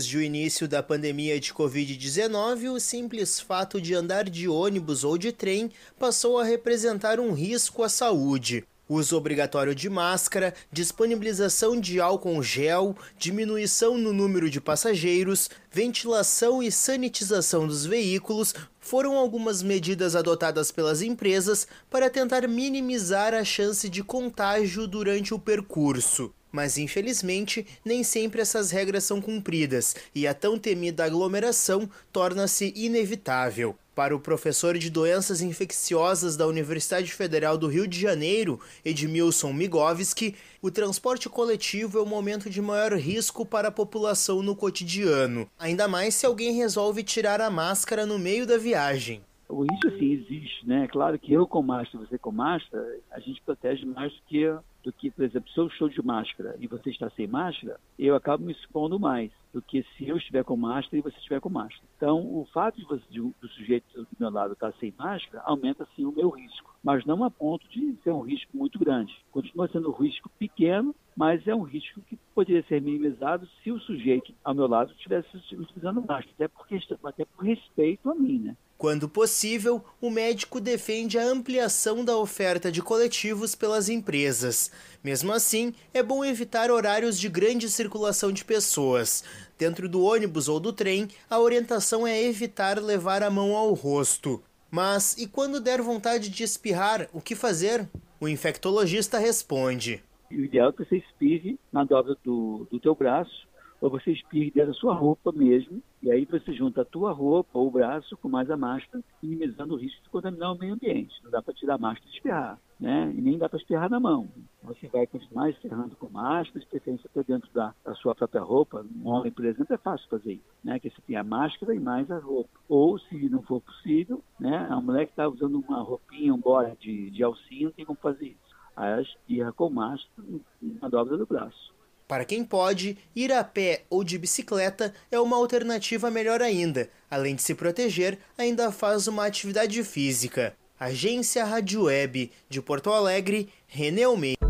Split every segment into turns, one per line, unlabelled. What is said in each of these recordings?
Desde o início da pandemia de Covid-19, o simples fato de andar de ônibus ou de trem passou a representar um risco à saúde. Uso obrigatório de máscara, disponibilização de álcool gel, diminuição no número de passageiros, ventilação e sanitização dos veículos foram algumas medidas adotadas pelas empresas para tentar minimizar a chance de contágio durante o percurso. Mas infelizmente, nem sempre essas regras são cumpridas e a tão temida aglomeração torna-se inevitável. Para o professor de doenças infecciosas da Universidade Federal do Rio de Janeiro, Edmilson Migovski, o transporte coletivo é o momento de maior risco para a população no cotidiano, ainda mais se alguém resolve tirar a máscara no meio da viagem.
O risco sim existe, né? Claro que eu com máscara, você com máscara, a gente protege mais do que do que, por exemplo, se eu estou de máscara e você está sem máscara, eu acabo me expondo mais do que se eu estiver com máscara e você estiver com máscara. Então, o fato de você, de, do sujeito do meu lado estar sem máscara aumenta sim o meu risco, mas não a ponto de ser um risco muito grande. Continua sendo um risco pequeno, mas é um risco que poderia ser minimizado se o sujeito ao meu lado estivesse utilizando máscara, até, porque, até por respeito a mim, né?
Quando possível, o médico defende a ampliação da oferta de coletivos pelas empresas. Mesmo assim, é bom evitar horários de grande circulação de pessoas. Dentro do ônibus ou do trem, a orientação é evitar levar a mão ao rosto. Mas e quando der vontade de espirrar, o que fazer? O infectologista responde.
O ideal é que você espirre na dobra do, do teu braço ou você espirre dentro da sua roupa mesmo, e aí você junta a tua roupa ou o braço com mais a máscara, minimizando o risco de contaminar o meio ambiente. Não dá para tirar a máscara e espirrar, né? E nem dá para espirrar na mão. Você vai continuar espirrando com máscara, de preferência até dentro da, da, sua própria roupa. Um homem, por exemplo, é fácil fazer isso, né? Que você tem a máscara e mais a roupa. Ou, se não for possível, né? A mulher que está usando uma roupinha, um bora de, de alcinha, não tem como fazer isso. Aí ela espirra com máscara na dobra do braço.
Para quem pode, ir a pé ou de bicicleta é uma alternativa melhor ainda. Além de se proteger, ainda faz uma atividade física. Agência Rádio Web de Porto Alegre, René Almeida.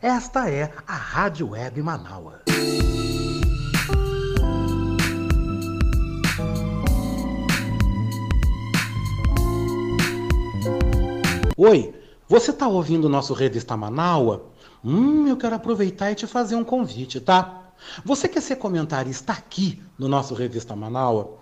Esta é a Rádio Web Manaua. Oi, você está ouvindo o nosso Revista Manaua? Hum, eu quero aproveitar e te fazer um convite, tá? Você quer ser comentarista aqui no nosso Revista Manaua?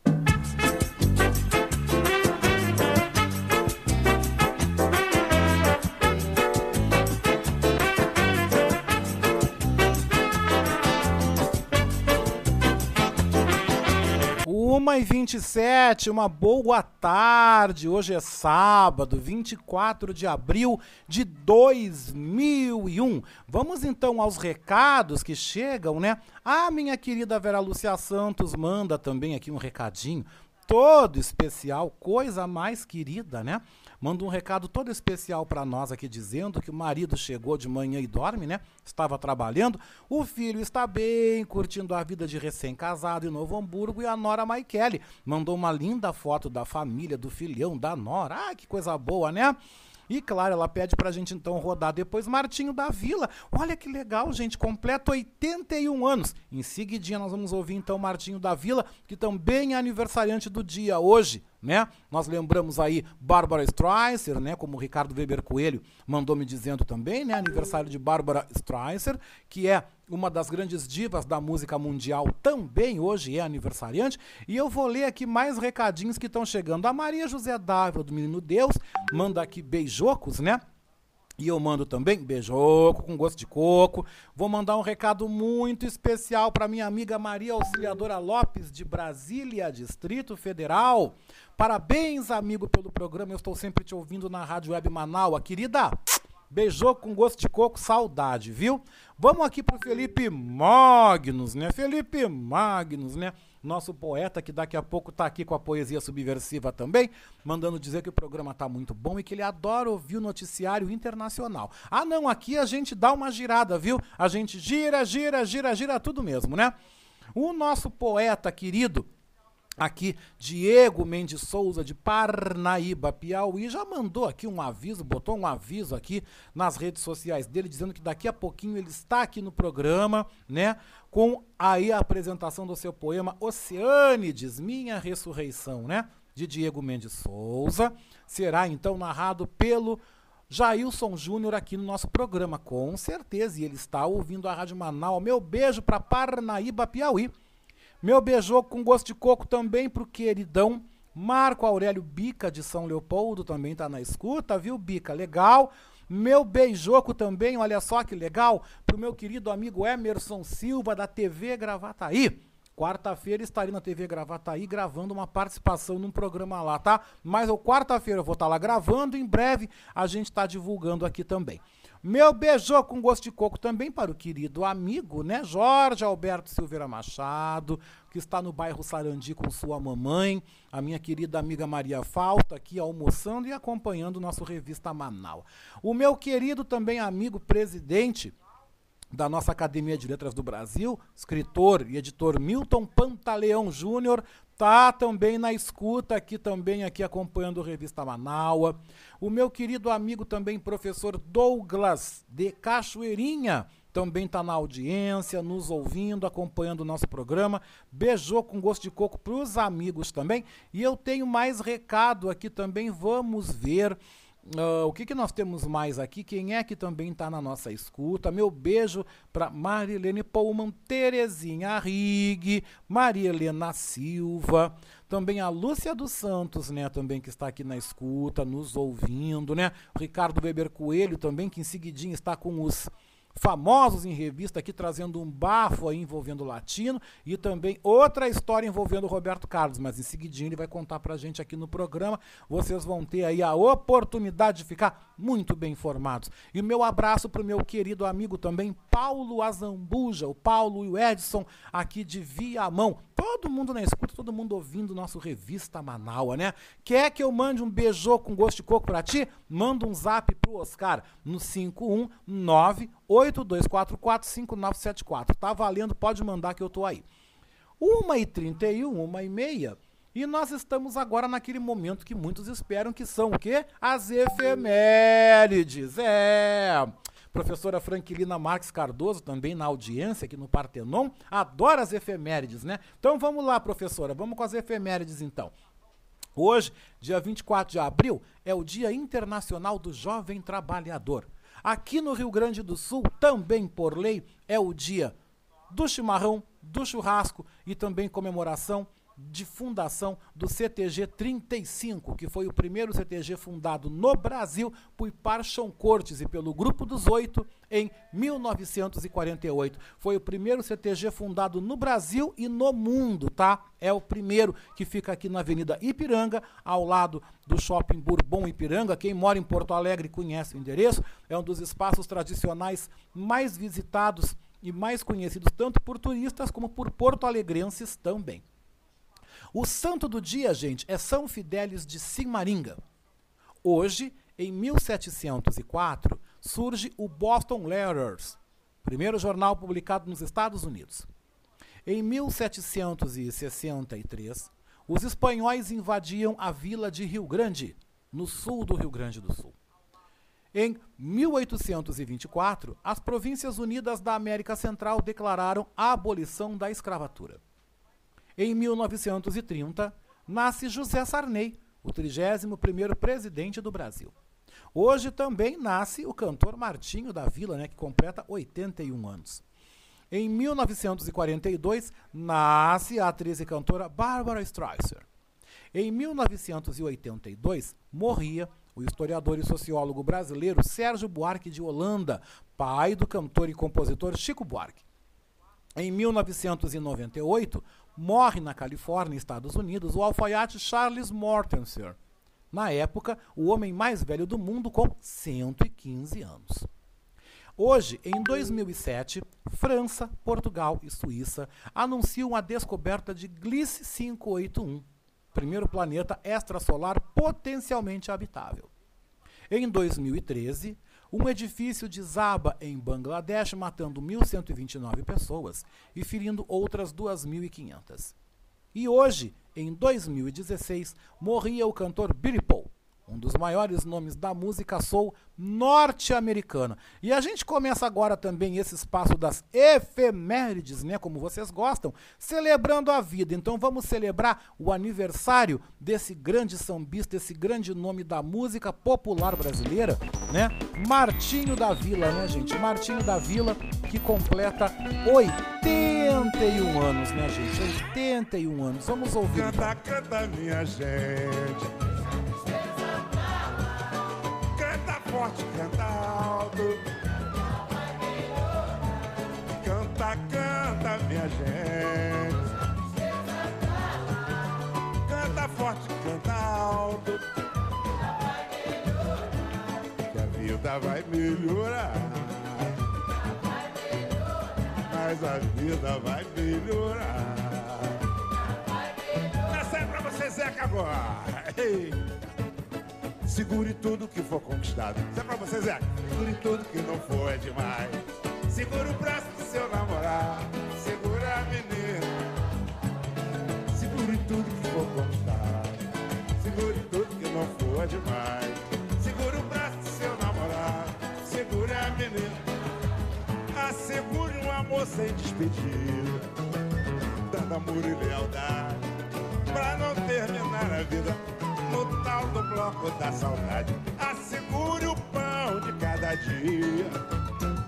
Uma e 27, uma boa tarde. Hoje é sábado, 24 de abril de 2001. Vamos então aos recados que chegam, né? A minha querida Vera Lúcia Santos manda também aqui um recadinho todo especial, coisa mais querida, né? Manda um recado todo especial para nós aqui dizendo que o marido chegou de manhã e dorme, né? Estava trabalhando. O filho está bem, curtindo a vida de recém-casado em Novo Hamburgo e a Nora Maikele mandou uma linda foto da família, do filhão da Nora. Ah, que coisa boa, né? E claro, ela pede pra gente então rodar depois Martinho da Vila. Olha que legal, gente, completa 81 anos. Em seguidinha nós vamos ouvir então Martinho da Vila, que também é aniversariante do dia hoje né? Nós lembramos aí Bárbara Streisand, né? Como o Ricardo Weber Coelho mandou me dizendo também, né? Aniversário de Bárbara Streisand, que é uma das grandes divas da música mundial, também hoje é aniversariante. E eu vou ler aqui mais recadinhos que estão chegando. A Maria José Dávila, do Menino Deus, manda aqui beijocos, né? E eu mando também beijoco com gosto de coco. Vou mandar um recado muito especial para minha amiga Maria Auxiliadora Lopes, de Brasília, Distrito Federal. Parabéns, amigo, pelo programa. Eu estou sempre te ouvindo na Rádio Web Manaus. Querida, beijoco com gosto de coco, saudade, viu? Vamos aqui pro Felipe Magnus, né? Felipe Magnus, né? Nosso poeta, que daqui a pouco está aqui com a poesia subversiva também, mandando dizer que o programa está muito bom e que ele adora ouvir o noticiário internacional. Ah, não, aqui a gente dá uma girada, viu? A gente gira, gira, gira, gira tudo mesmo, né? O nosso poeta querido, Aqui, Diego Mendes Souza, de Parnaíba, Piauí, já mandou aqui um aviso, botou um aviso aqui nas redes sociais dele, dizendo que daqui a pouquinho ele está aqui no programa, né? Com aí a apresentação do seu poema Oceânides, Minha Ressurreição, né? De Diego Mendes Souza. Será então narrado pelo Jailson Júnior aqui no nosso programa, com certeza. E ele está ouvindo a Rádio Manaus. Meu beijo para Parnaíba, Piauí. Meu beijoco com gosto de coco também pro queridão Marco Aurélio Bica de São Leopoldo, também tá na escuta, viu, Bica? Legal. Meu beijoco também, olha só que legal, pro meu querido amigo Emerson Silva da TV Gravataí. Quarta-feira estarei na TV Gravataí gravando uma participação num programa lá, tá? Mas eu quarta-feira eu vou estar tá lá gravando, em breve a gente está divulgando aqui também. Meu beijou com gosto de coco também para o querido amigo, né? Jorge Alberto Silveira Machado, que está no bairro Sarandi com sua mamãe, a minha querida amiga Maria Falta, aqui almoçando e acompanhando o nosso revista Manal. O meu querido também amigo presidente da nossa Academia de Letras do Brasil, escritor e editor Milton Pantaleão Júnior, tá também na escuta aqui também aqui acompanhando a revista Manaua. O meu querido amigo também professor Douglas de Cachoeirinha, também está na audiência, nos ouvindo, acompanhando o nosso programa. Beijou com gosto de coco para os amigos também. E eu tenho mais recado aqui também. Vamos ver Uh, o que, que nós temos mais aqui? Quem é que também está na nossa escuta? Meu beijo para Marilene Pullman, Terezinha Rig, Maria Helena Silva, também a Lúcia dos Santos, né? Também que está aqui na escuta, nos ouvindo, né? Ricardo Weber Coelho também, que em seguidinho está com os famosos em revista aqui, trazendo um bafo aí envolvendo o latino e também outra história envolvendo o Roberto Carlos, mas em seguidinho ele vai contar pra gente aqui no programa. Vocês vão ter aí a oportunidade de ficar muito bem informados. E o meu abraço pro meu querido amigo também, Paulo Azambuja, o Paulo e o Edson aqui de Viamão. Todo mundo na escuta, todo mundo ouvindo nosso Revista Manaua, né? Quer que eu mande um beijô com gosto de coco pra ti? Manda um zap pro Oscar no 519 82445974. Tá valendo, pode mandar que eu tô aí. 1h31, 1h30. E nós estamos agora naquele momento que muitos esperam que são o quê? As efemérides. É. Professora Franquilina Marques Cardoso, também na audiência aqui no Partenon, adora as efemérides, né? Então vamos lá, professora, vamos com as efemérides então. Hoje, dia 24 de abril, é o Dia Internacional do Jovem Trabalhador. Aqui no Rio Grande do Sul, também por lei, é o dia do chimarrão, do churrasco e também comemoração de fundação do CTG 35, que foi o primeiro CTG fundado no Brasil por Parchon Cortes e pelo Grupo dos Oito em 1948. Foi o primeiro CTG fundado no Brasil e no mundo, tá? É o primeiro que fica aqui na Avenida Ipiranga, ao lado do Shopping Bourbon Ipiranga. Quem mora em Porto Alegre conhece o endereço. É um dos espaços tradicionais mais visitados e mais conhecidos tanto por turistas como por porto-alegrenses também. O santo do dia, gente, é São Fidélis de Simaringa. Hoje, em 1704, surge o Boston Letters, primeiro jornal publicado nos Estados Unidos. Em 1763, os espanhóis invadiam a vila de Rio Grande, no sul do Rio Grande do Sul. Em 1824, as Províncias Unidas da América Central declararam a abolição da escravatura. Em 1930, nasce José Sarney, o 31º presidente do Brasil. Hoje também nasce o cantor Martinho da Vila, né, que completa 81 anos. Em 1942, nasce a atriz e cantora Barbara Streisand. Em 1982, morria o historiador e sociólogo brasileiro Sérgio Buarque de Holanda, pai do cantor e compositor Chico Buarque. Em 1998, morre na Califórnia, Estados Unidos, o alfaiate Charles Mortenser. Na época, o homem mais velho do mundo com 115 anos. Hoje, em 2007, França, Portugal e Suíça anunciam a descoberta de Gliese 581, primeiro planeta extrasolar potencialmente habitável. Em 2013, um edifício desaba em Bangladesh, matando 1.129 pessoas e ferindo outras 2.500. E hoje, em 2016, morria o cantor Billy Paul, um dos maiores nomes da música soul norte-americana. E a gente começa agora também esse espaço das efemérides, né, como vocês gostam, celebrando a vida. Então vamos celebrar o aniversário desse grande sambista, desse grande nome da música popular brasileira, né? Martinho da Vila, né, gente? Martinho da Vila que completa 81 anos, né, gente? 81 anos. Vamos ouvir.
Canta, canta, minha gente. Forte, canta alto. Canta, canta, minha gente. Canta forte, canta alto. Que a vida vai melhorar. Mas a vida vai melhorar. Essa é pra você, Zeca, agora. Ei. Segure tudo que for conquistado. Isso é pra você, Zé. Segure tudo que não for é demais. Segura o braço do seu namorado. Segura a menina. Segure tudo que for conquistado. Segure tudo que não for é demais. Segura o braço do seu namorado. Segura a menina. Assegure um amor sem despedida. Dando amor e lealdade. Pra não terminar a vida no tal do bloco da saudade. Assegure o pão de cada dia,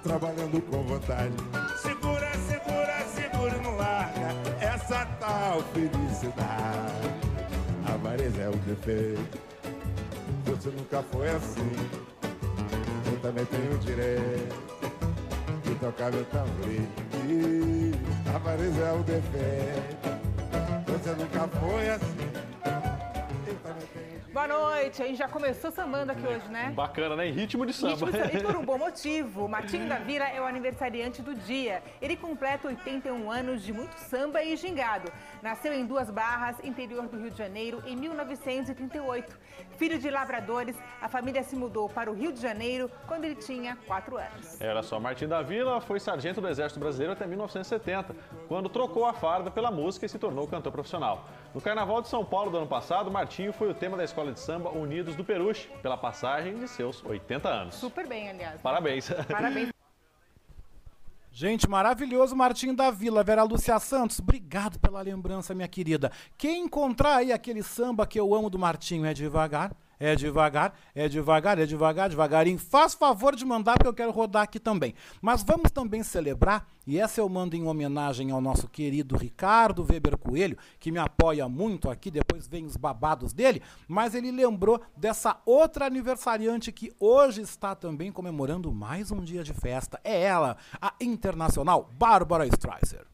trabalhando com vontade. Segura, segura, segura, não larga essa tal felicidade. A avareza é o defeito, você nunca foi assim. Eu também tenho direito tocar meu tamboril. Apareceu é o defeito. Você nunca foi assim.
Boa noite, a gente já começou sambando aqui hoje, né?
Bacana, né? Em ritmo de samba.
Ritmo de samba. E por um bom motivo. Martinho da Vila é o aniversariante do dia. Ele completa 81 anos de muito samba e gingado. Nasceu em Duas Barras, interior do Rio de Janeiro, em 1938. Filho de lavradores, a família se mudou para o Rio de Janeiro quando ele tinha 4 anos.
Era só Martinho da Vila, foi sargento do Exército Brasileiro até 1970, quando trocou a farda pela música e se tornou cantor profissional. No Carnaval de São Paulo do ano passado, Martinho foi o tema da escola de samba Unidos do Peruche, pela passagem de seus 80 anos.
Super bem, aliás.
Parabéns.
Parabéns.
Gente, maravilhoso, Martinho da Vila, Vera Lúcia Santos, obrigado pela lembrança, minha querida. Quem encontrar aí aquele samba que eu amo do Martinho é devagar, é devagar, é devagar, é devagar, devagarinho. Faz favor de mandar porque eu quero rodar aqui também. Mas vamos também celebrar, e essa eu mando em homenagem ao nosso querido Ricardo Weber Coelho, que me apoia muito aqui, depois vem os babados dele, mas ele lembrou dessa outra aniversariante que hoje está também comemorando mais um dia de festa. É ela, a internacional Bárbara Streisand.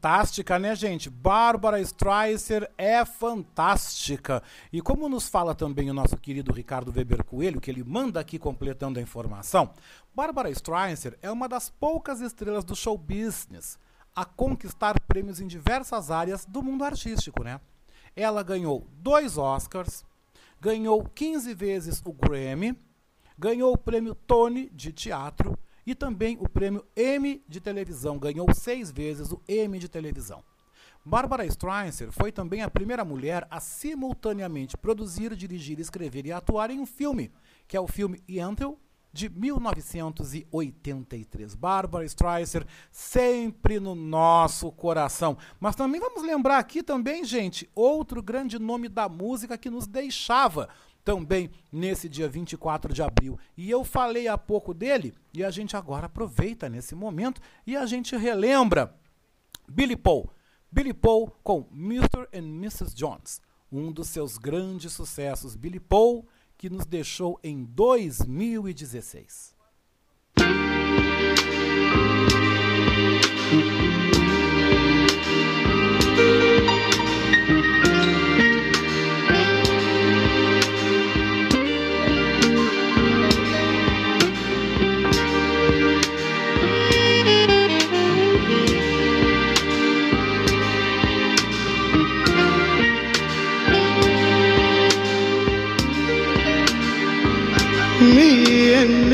Fantástica, né, gente? Bárbara Streisand é fantástica. E como nos fala também o nosso querido Ricardo Weber Coelho, que ele manda aqui completando a informação, Bárbara Streisand é uma das poucas estrelas do show business a conquistar prêmios em diversas áreas do mundo artístico, né? Ela ganhou dois Oscars, ganhou 15 vezes o Grammy, ganhou o prêmio Tony de teatro e também o prêmio Emmy de televisão. Ganhou seis vezes o Emmy de televisão. Barbara Streisand foi também a primeira mulher a simultaneamente produzir, dirigir, escrever e atuar em um filme, que é o filme Yentl, de 1983. Barbara Streisand sempre no nosso coração. Mas também vamos lembrar aqui também, gente, outro grande nome da música que nos deixava também nesse dia 24 de abril. E eu falei há pouco dele e a gente agora aproveita nesse momento e a gente relembra Billy Paul. Billy Paul com Mr. and Mrs. Jones, um dos seus grandes sucessos. Billy Paul que nos deixou em 2016.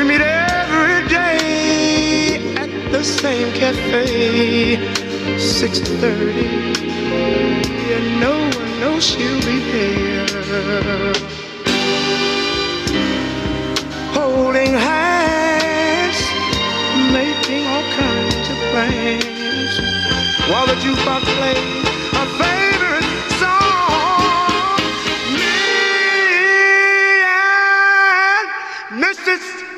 We meet every day at the same cafe, 6:30, and no one knows she'll be there. Holding hands, making all kinds of plans, while the jukebox plays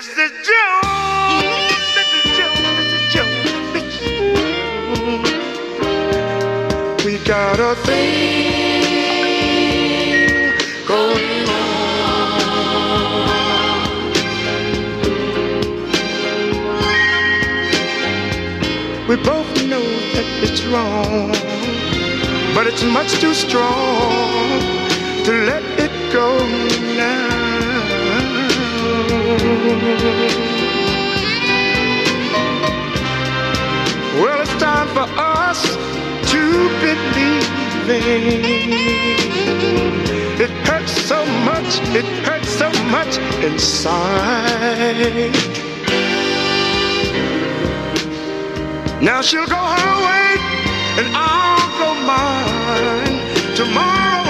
Mrs. Mrs. Jones, Mrs. Jones, Mrs. Jones, Mrs. Jones. We got a thing going on. We both know that it's wrong, but it's much too strong to let it go. Well, it's time for us to believe. It hurts so much, it hurts so much inside. Now she'll go her way, and I'll go mine. Tomorrow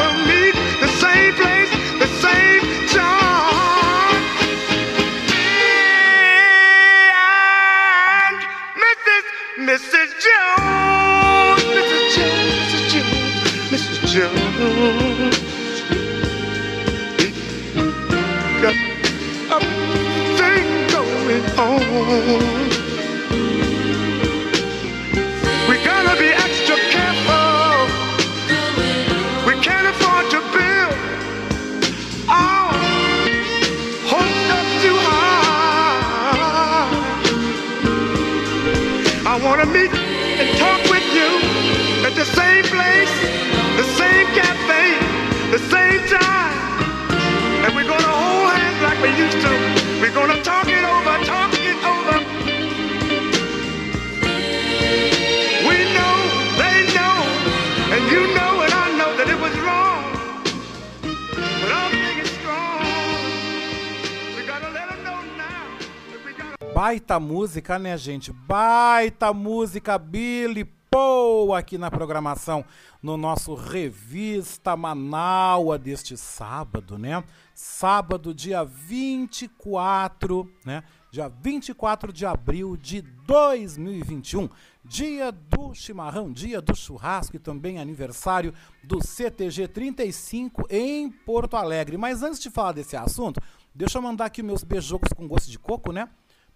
home.
Baita música, né, gente? Baita música Billy Paul aqui na programação no nosso Revista Manaua deste sábado, né? Sábado, dia 24, né? Dia 24 de abril de 2021, dia do chimarrão, dia do churrasco e também aniversário do CTG 35 em Porto Alegre. Mas antes de falar desse assunto, deixa eu mandar aqui meus beijocos com gosto de coco, né?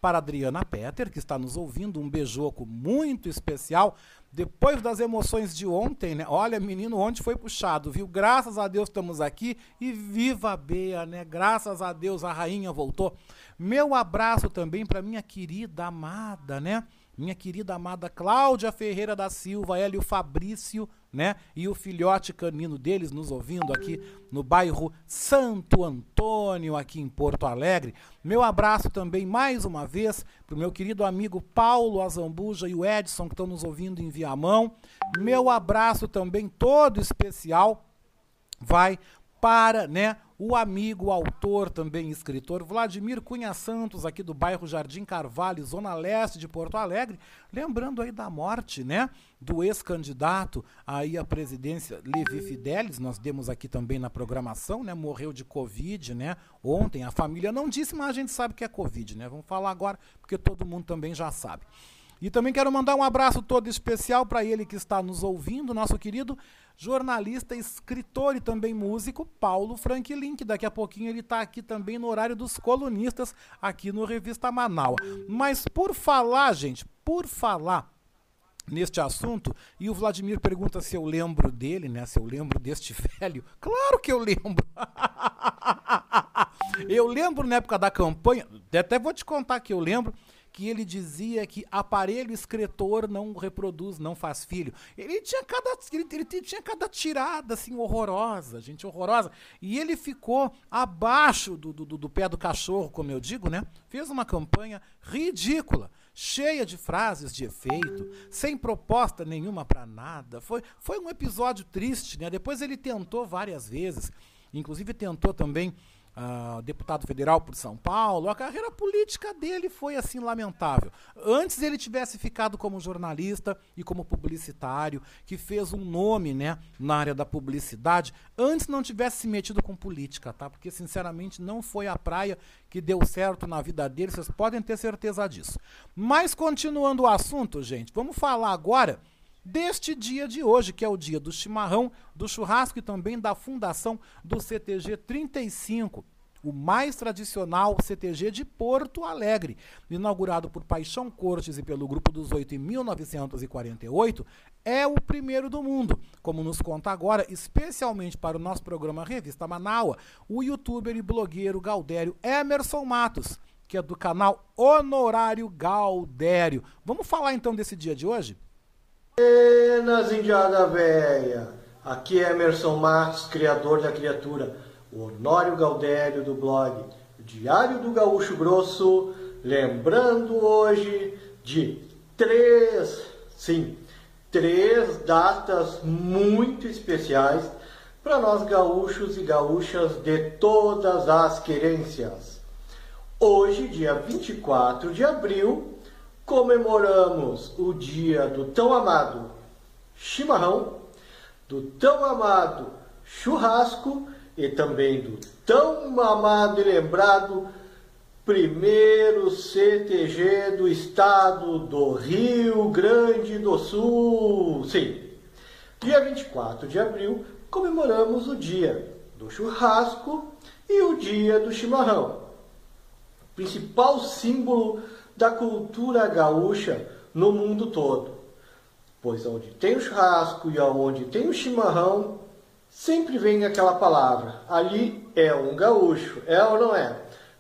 Para Adriana Peter, que está nos ouvindo, um beijoco muito especial. Depois das emoções de ontem, né? Olha, menino, ontem foi puxado, viu? Graças a Deus estamos aqui e viva a Bea, né? Graças a Deus a rainha voltou. Meu abraço também para minha querida amada, né? Minha querida amada Cláudia Ferreira da Silva, ela e o Fabrício, né? E o filhote canino deles nos ouvindo aqui no bairro Santo Antônio, aqui em Porto Alegre. Meu abraço também, mais uma vez, para o meu querido amigo Paulo Azambuja e o Edson, que estão nos ouvindo em Viamão. Meu abraço também todo especial vai para, né, o amigo, autor, também escritor, Vladimir Cunha Santos, aqui do bairro Jardim Carvalho, zona leste de Porto Alegre, lembrando aí da morte, né, do ex-candidato aí à presidência, Levi Fidelis, nós demos aqui também na programação, né, morreu de Covid, né, ontem, a família não disse, mas a gente sabe que é Covid, né, vamos falar agora, porque todo mundo também já sabe. E também quero mandar um abraço todo especial para ele que está nos ouvindo, nosso querido jornalista, escritor e também músico, Paulo Franklin, que daqui a pouquinho ele está aqui também no horário dos colunistas, aqui no Revista Manaus. Mas por falar, gente, por falar neste assunto, e o Vladimir pergunta se eu lembro dele, né? Se eu lembro deste velho. Claro que eu lembro! eu lembro na época da campanha, até vou te contar que eu lembro que ele dizia que aparelho escritor não reproduz, não faz filho. Ele tinha cada, ele, ele tinha cada tirada assim horrorosa, gente horrorosa. E ele ficou abaixo do, do, do pé do cachorro, como eu digo, né? Fez uma campanha ridícula cheia de frases de efeito, sem proposta nenhuma para nada. Foi, foi um episódio triste, né? Depois ele tentou várias vezes, inclusive tentou também uh, deputado federal por São Paulo. A carreira política dele foi assim lamentável. Antes ele tivesse ficado como jornalista e como publicitário, que fez um nome, né, na área da publicidade, antes não tivesse se metido com política, tá? Porque sinceramente não foi a praia que deu certo na vida dele, vocês podem ter certeza disso. Mas continuando o assunto, gente, vamos falar agora deste dia de hoje, que é o dia do chimarrão, do churrasco e também da fundação do CTG 35, o mais tradicional CTG de Porto Alegre. Inaugurado por Paixão Cortes e pelo Grupo dos Oito em 1948, é o primeiro do mundo, como nos conta agora, especialmente para o nosso programa Revista Manaua, o youtuber e blogueiro Galdério Emerson Matos, que é do canal Honorário Galdério. Vamos falar então desse dia de hoje?
Buenas, indiada véia! Aqui é Emerson Marques, criador da criatura, Honório Galdério do blog Diário do Gaúcho Grosso, lembrando hoje de três, sim, três datas muito especiais para nós gaúchos e gaúchas de todas as querências. Hoje, dia 24 de abril, comemoramos o dia do tão amado chimarrão, do tão amado churrasco e também do tão amado e lembrado primeiro CTG do estado do Rio Grande do Sul. Sim, dia 24 de abril comemoramos o dia do churrasco e o dia do chimarrão. Principal símbolo da cultura gaúcha no mundo todo. Pois onde tem o churrasco e onde tem o chimarrão, sempre vem aquela palavra. Ali é um gaúcho, é ou não é?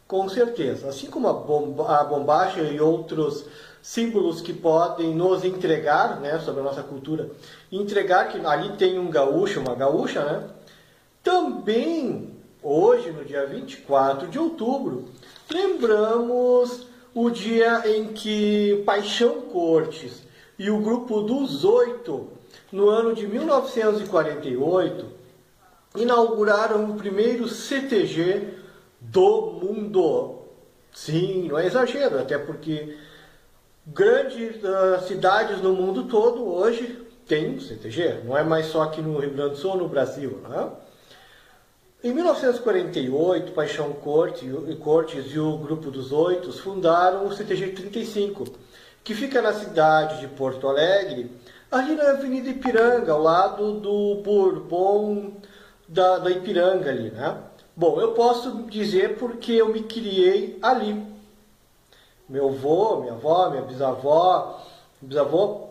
Com certeza. Assim como a, bomba, a bombacha e outros símbolos que podem nos entregar, né, sobre a nossa cultura, entregar que ali tem um gaúcho, uma gaúcha, né? Também hoje, no dia 24 de outubro, lembramos o dia em que Paixão Cortes e o grupo dos Oito, no ano de 1948, inauguraram o primeiro CTG do mundo. Sim, não é exagero, até porque grandes uh, cidades no mundo todo hoje têm CTG, não é mais só aqui no Rio Grande do Sul, no Brasil. Né? Em 1948, Paixão Corte, Cortes e o Grupo dos Oito fundaram o CTG 35, que fica na cidade de Porto Alegre, ali na Avenida Ipiranga, ao lado do Bourbon da, da Ipiranga ali, né? Bom, eu posso dizer porque eu me criei ali. Meu avô, minha avó, minha bisavó, bisavô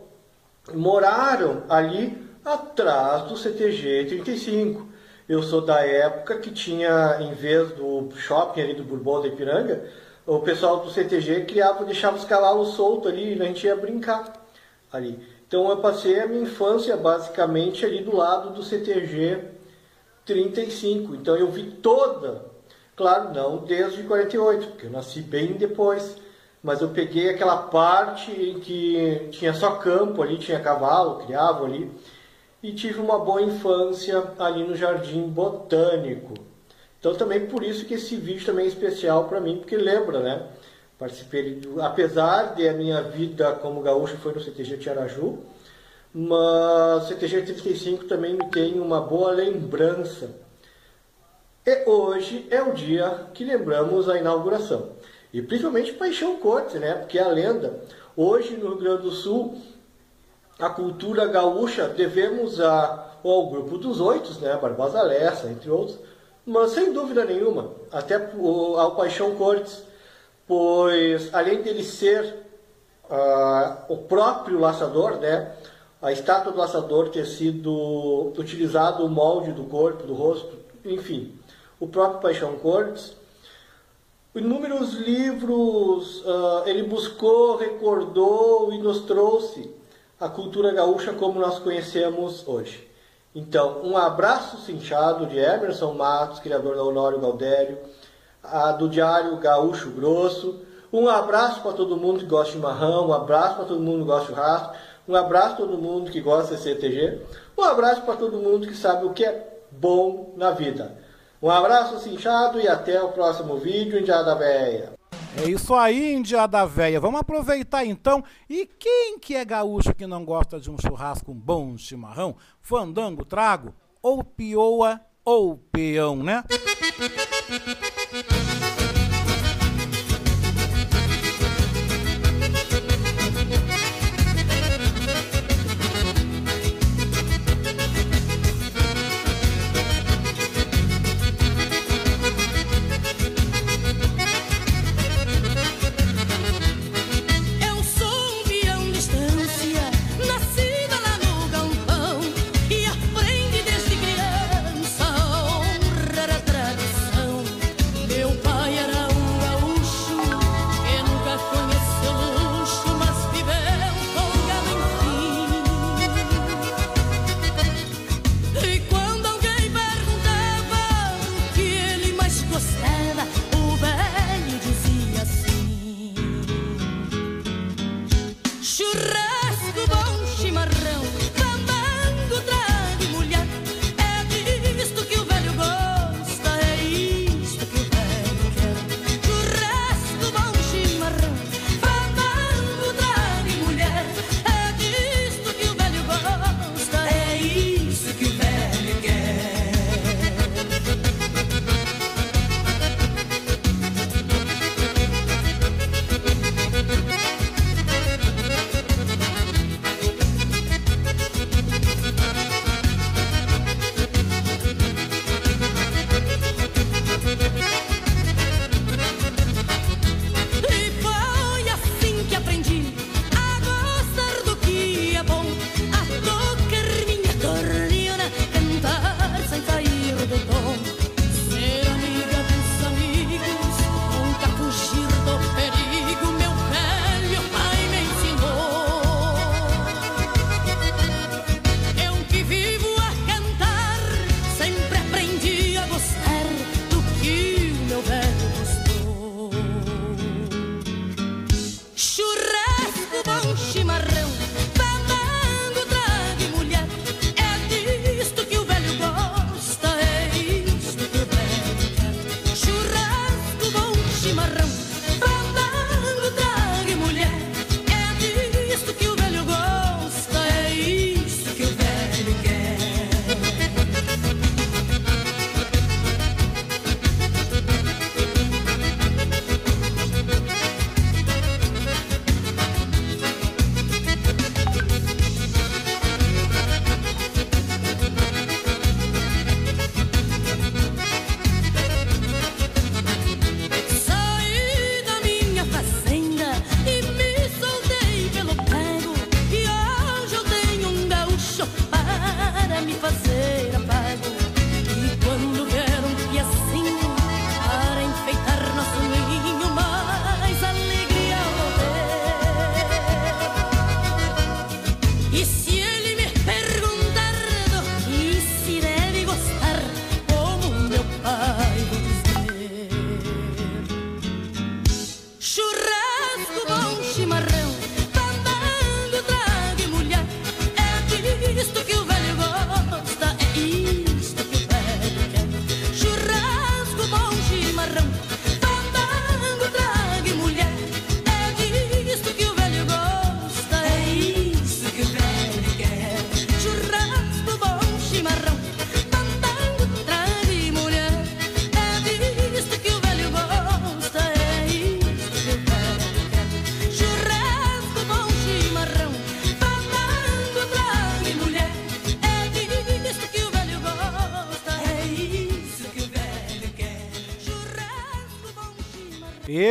moraram ali atrás do CTG 35. Eu sou da época que tinha, em vez do shopping ali do Bourbon da Ipiranga, o pessoal do CTG criava, deixava os cavalos soltos ali e a gente ia brincar ali. Então eu passei a minha infância basicamente ali do lado do CTG 35. Então eu vi toda, claro, não desde 48, porque eu nasci bem depois, mas eu peguei aquela parte em que tinha só campo ali, tinha cavalo, criava ali, e tive uma boa infância ali no Jardim Botânico. Então também por isso que esse vídeo também é especial para mim, porque lembra, né? Participei, do, apesar de a minha vida como gaúcho foi no CTG Tiaraju, mas CTG 35 também me tem uma boa lembrança. E hoje é o dia que lembramos a inauguração. E principalmente Paixão Cortes, né? Porque é a lenda. Hoje no Rio Grande do Sul, a cultura gaúcha devemos a, ao grupo dos oitos, né? Barbosa Lessa, entre outros. Mas sem dúvida nenhuma, até ao Paixão Cortes, pois além dele ser uh, o próprio laçador, né? a estátua do laçador ter sido utilizado o molde do corpo, do rosto, enfim, o próprio Paixão Cortes. Inúmeros livros uh, ele buscou, recordou e nos trouxe a cultura gaúcha como nós conhecemos hoje. Então, um abraço cinchado de Emerson Matos, criador da Honório Galdério, a, do Diário Gaúcho Grosso. Um abraço para todo mundo que gosta de marrão, um abraço para todo mundo que gosta de churrasco. Um abraço para todo mundo que gosta de CTG. Um abraço para todo mundo que sabe o que é bom na vida. Um abraço cinchado e até o próximo vídeo, Indiada Véia.
É isso aí, Indiada Véia. Vamos aproveitar então. E quem que é gaúcho que não gosta de um churrasco, um bom chimarrão, fandango, trago, ou pioa ou peão, né?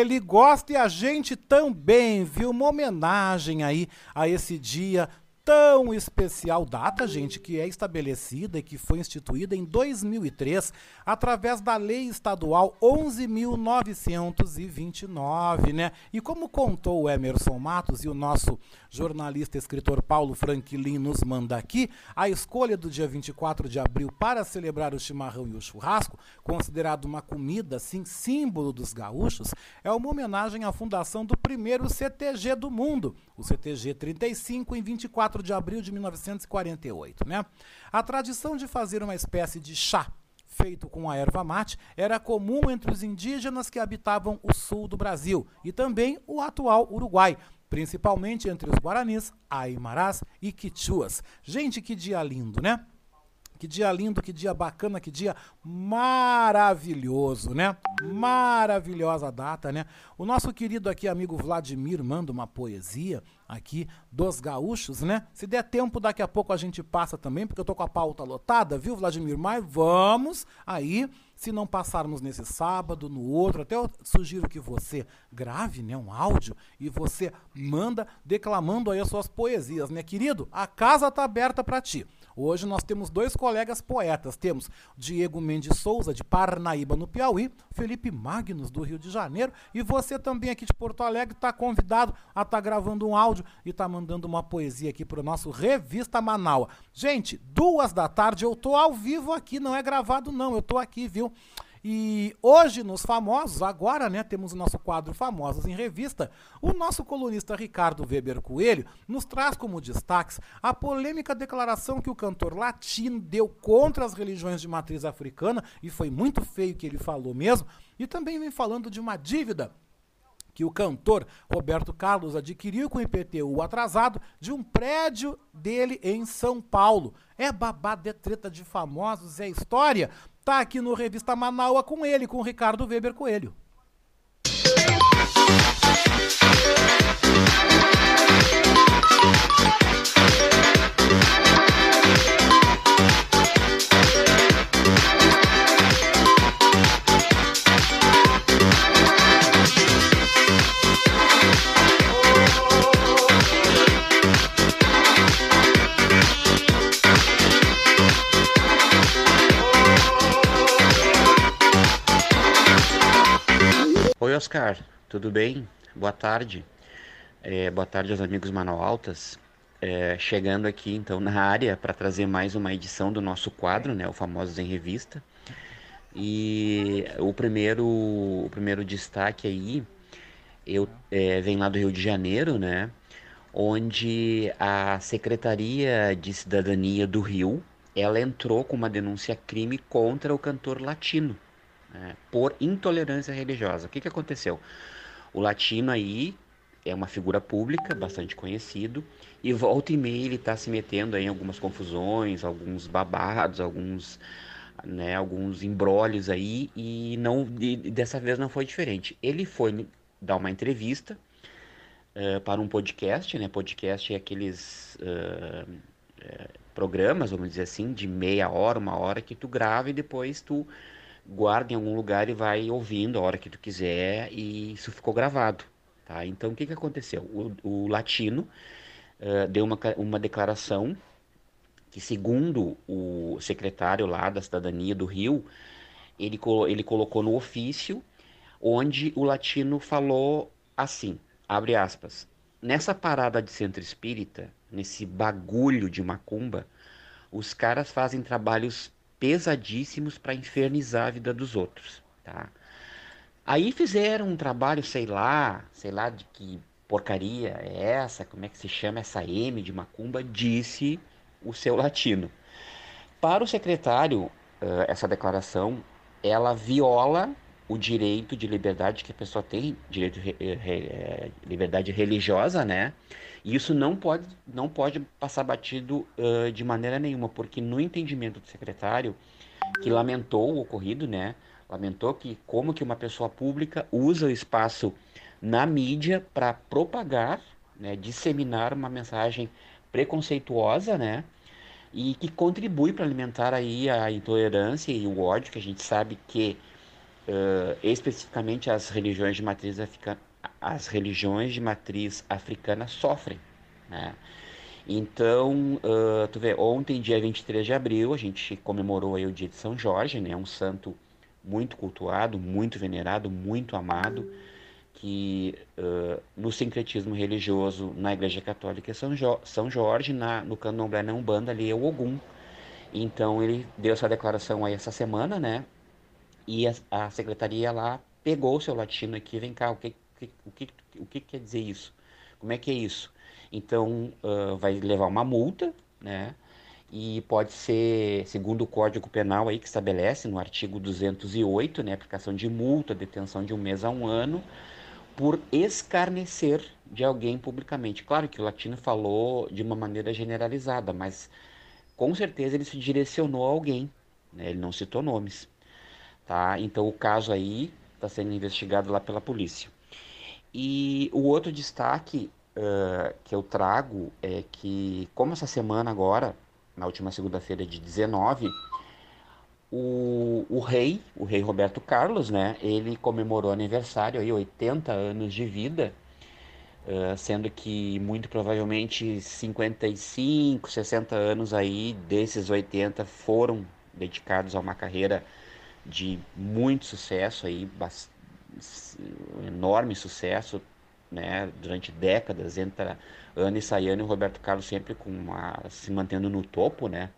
Ele gosta e
a gente também, viu? Uma homenagem aí a esse dia tão especial, data, gente, que é estabelecida e que foi instituída em 2003 através da Lei Estadual 11.929, né? E como contou o Emerson Matos e o nosso jornalista e escritor Paulo Franklin nos manda aqui, a escolha do dia 24 de abril para celebrar o chimarrão e o churrasco, considerado uma comida, assim, símbolo dos gaúchos, é uma homenagem à fundação do primeiro CTG do mundo, o CTG 35, em 24 de abril de 1948, né? A tradição de fazer uma espécie de chá feito com a erva mate era comum entre os indígenas que habitavam o sul do Brasil e também o atual Uruguai, principalmente entre os guaranis, aimarás e quichuas. Gente, que dia lindo, né? Que dia lindo, que dia bacana, que dia maravilhoso, né? Maravilhosa data, né? O nosso querido aqui amigo Vladimir manda uma poesia aqui dos gaúchos, né? Se der tempo, daqui a pouco a gente passa também, porque eu tô com a pauta lotada, viu, Vladimir? Mas vamos aí, se não passarmos nesse sábado, no outro, até eu sugiro que você grave, né, um áudio e você manda declamando aí as suas poesias, né, querido? A casa tá aberta para ti. Hoje nós temos dois colegas poetas. Temos Diego Mendes Souza, de Parnaíba, no Piauí, Felipe Magnus, do Rio de Janeiro, e você também aqui de Porto Alegre está convidado a estar gravando um áudio e está mandando uma poesia aqui para o nosso Revista Manaua. Gente, duas da tarde eu tô ao vivo aqui, não é gravado não, eu tô aqui, viu? E hoje, nos famosos, agora, né, temos o nosso quadro Famosos em Revista. O nosso colunista Ricardo Weber Coelho nos traz como destaques a polêmica declaração que o cantor latino deu contra as religiões de matriz africana, e foi muito feio que ele falou mesmo, e também vem falando de uma dívida que o cantor Roberto Carlos adquiriu com o IPTU atrasado de um prédio dele em São Paulo. É babado, é treta de famosos, é história. Tá aqui no Revista Manaua com ele, com o Ricardo Weber Coelho.
Oi, Oscar, tudo bem? Boa tarde. É, boa tarde aos amigos Manaualtas. É, chegando aqui então na área para trazer mais uma edição do nosso quadro, né, o Famosos em Revista. E o primeiro, o primeiro destaque aí eu é, vem lá do Rio de Janeiro, né? Onde a Secretaria de Cidadania do Rio ela entrou com uma denúncia crime contra o cantor latino né, por intolerância religiosa. O que, que aconteceu? O latino aí é uma figura pública, bastante conhecido, e volta e meia ele está se metendo em algumas confusões, alguns babados, alguns, né, alguns embrólios aí, e não e dessa vez não foi diferente. Ele foi dar uma entrevista uh, para um podcast, né? Podcast é aqueles uh, programas, vamos dizer assim, de meia hora, uma hora que tu grava e depois tu guarda em algum lugar e vai ouvindo a hora que tu quiser e isso ficou gravado, tá? Então o que que aconteceu? O, o latino deu uma, uma declaração que segundo o secretário lá da cidadania do Rio, ele, ele colocou no ofício onde o latino falou assim, abre aspas, nessa parada de centro espírita, nesse bagulho de macumba, os caras fazem trabalhos pesadíssimos para infernizar a vida dos outros, tá? Aí fizeram um trabalho, sei lá, sei lá de que porcaria é essa, como é que se chama essa M de macumba, disse o seu latino. Para o secretário, essa declaração, ela viola o direito de liberdade que a pessoa tem, direito de re, liberdade religiosa, né? E isso não pode, não pode passar batido uh, de maneira nenhuma, porque no entendimento do secretário, que lamentou o ocorrido, né? Lamentou que como que uma pessoa pública usa o espaço na mídia para propagar, né, disseminar uma mensagem preconceituosa, né? E que contribui para alimentar aí a intolerância e o ódio, que a gente sabe que uh, especificamente as religiões de matriz africana, as religiões de matriz africana sofrem, né? Então, uh, tu vê, ontem, dia 23 de abril, a gente comemorou aí o dia de São Jorge, né? Um santo muito cultuado, muito venerado, muito amado, que uh, no sincretismo religioso na Igreja Católica é São, jo São Jorge, na, no candomblé na Umbanda ali é o Ogum. Então ele deu essa declaração aí essa semana, né? E a, a secretaria lá pegou o seu latino aqui, vem cá, o que, o que, o que quer dizer isso? Como é que é isso? Então, uh, vai levar uma multa, né? E pode ser, segundo o Código Penal aí que estabelece no artigo 208, né, aplicação de multa, detenção de um mês a um ano, por escarnecer de alguém publicamente. Claro que o latino falou de uma maneira generalizada, mas com certeza ele se direcionou a alguém, né? ele não citou nomes. Tá? Então o caso aí está sendo investigado lá pela polícia. E o outro destaque uh, que eu trago é que, como essa semana agora, na última segunda-feira de 19, o, o rei, o rei Roberto Carlos, né, ele comemorou aniversário aí, 80 anos de vida, uh, sendo que muito provavelmente 55, 60 anos aí desses 80 foram dedicados a uma carreira de muito sucesso aí, enorme sucesso, né, durante décadas, entra Ana e Sayane e o Roberto Carlos sempre com uma, se mantendo no topo, né?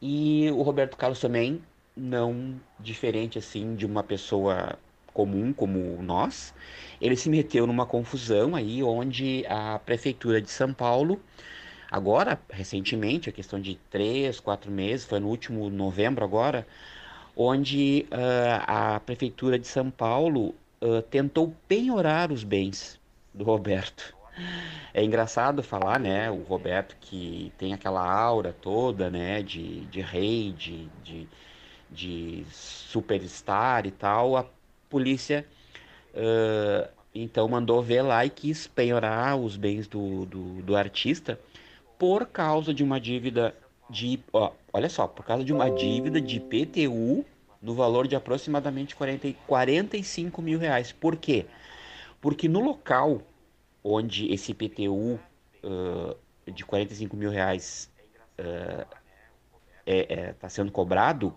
E o Roberto Carlos também, não diferente assim de uma pessoa comum como nós, ele se meteu numa confusão aí onde a prefeitura de São Paulo, agora recentemente, a questão de três, quatro meses, foi no último novembro agora, onde uh, a prefeitura de São Paulo uh, tentou penhorar os bens do Roberto. É engraçado falar, né, o Roberto que tem aquela aura toda, né, de, de rei, de, de, de superstar e tal, a polícia uh, então mandou ver lá e quis penhorar os bens do, do, do artista por causa de uma dívida de, ó, olha só, por causa de uma dívida de PTU no valor de aproximadamente 40, 45 mil reais. Por quê? Porque no local onde esse PTU uh, de 45 mil reais está uh, é, é, tá sendo cobrado,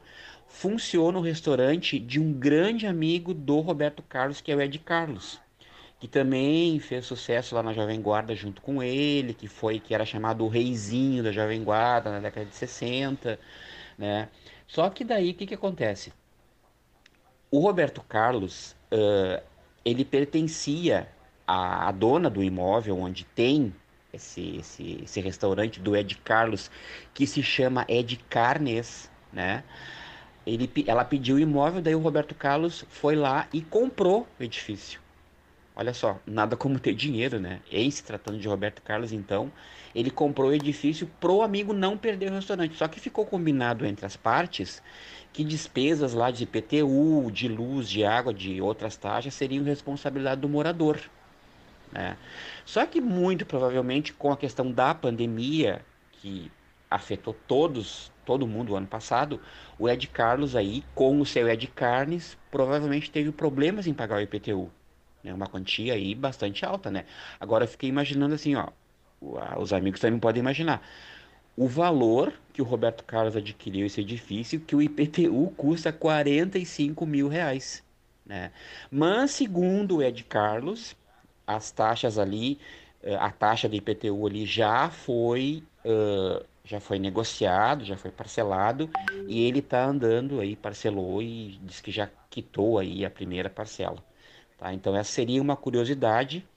funciona o restaurante de um grande amigo do Roberto Carlos, que é o Ed Carlos que também fez sucesso lá na Jovem Guarda junto com ele, que foi que era chamado o reizinho da Jovem Guarda na década de 60, né? Só que daí o que, que acontece? O Roberto Carlos, uh, ele pertencia à, à, dona do imóvel onde tem esse, esse, esse restaurante do Ed Carlos, que se chama Ed Carnes, né? Ele, ela pediu o imóvel, daí o Roberto Carlos foi lá e comprou o edifício. Olha só, nada como ter dinheiro, né? Em se tratando de Roberto Carlos, então, ele comprou o edifício pro amigo não perder o restaurante. Só que ficou combinado entre as partes que despesas lá de IPTU, de luz, de água, de outras taxas seriam responsabilidade do morador. Né? Só que muito provavelmente com a questão da pandemia, que afetou todos, todo mundo o ano passado, o Ed Carlos aí, com o seu Ed Carnes, provavelmente teve problemas em pagar o IPTU. Né? Uma quantia aí bastante alta, né? Agora eu fiquei imaginando assim, ó, os amigos também podem imaginar o valor que o Roberto Carlos adquiriu esse edifício, que o IPTU custa 45 mil reais. Né? Mas, segundo o Ed Carlos, as taxas ali, eh, a taxa do IPTU ali já foi, uh, já foi negociado, já foi parcelado, e ele está andando aí, parcelou e diz que já quitou aí a primeira parcela. Tá? Então essa seria uma curiosidade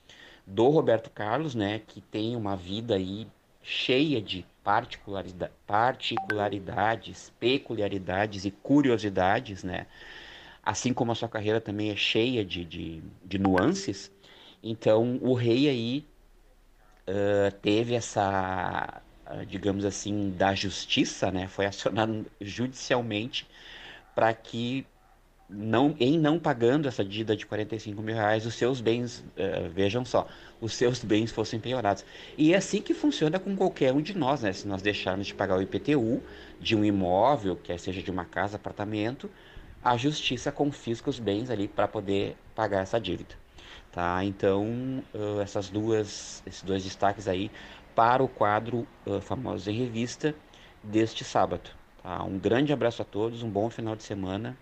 do Roberto Carlos, né, que tem uma vida aí cheia de particularidade, particularidades, peculiaridades e curiosidades, né? Assim como a sua carreira também é cheia de, de, de nuances, então o rei aí uh, teve essa, uh, digamos assim, da justiça, né? Foi acionado judicialmente para que não, em não pagando essa dívida de 45 mil reais, os seus bens, uh, vejam só, os seus bens fossem penhorados. E é assim que funciona com qualquer um de nós, né? Se nós deixarmos de pagar o IPTU de um imóvel, quer seja de uma casa, apartamento, a justiça confisca os bens ali para poder pagar essa dívida. Tá? Então, uh, essas duas, esses dois destaques aí para o quadro uh, Famosos em Revista deste sábado. Tá? Um grande abraço a todos, um bom final de semana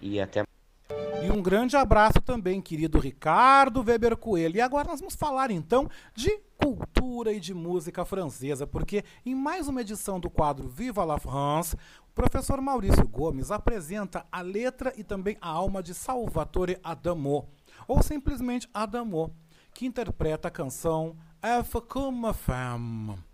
e até
e um grande abraço também, querido Ricardo Weber Coelho. E agora nós vamos falar então de cultura e de música francesa, porque em mais uma edição do quadro Viva la France, o professor Maurício Gomes apresenta a letra e também a alma de Salvatore Adamo, ou simplesmente Adamo, que interpreta a canção F comme femme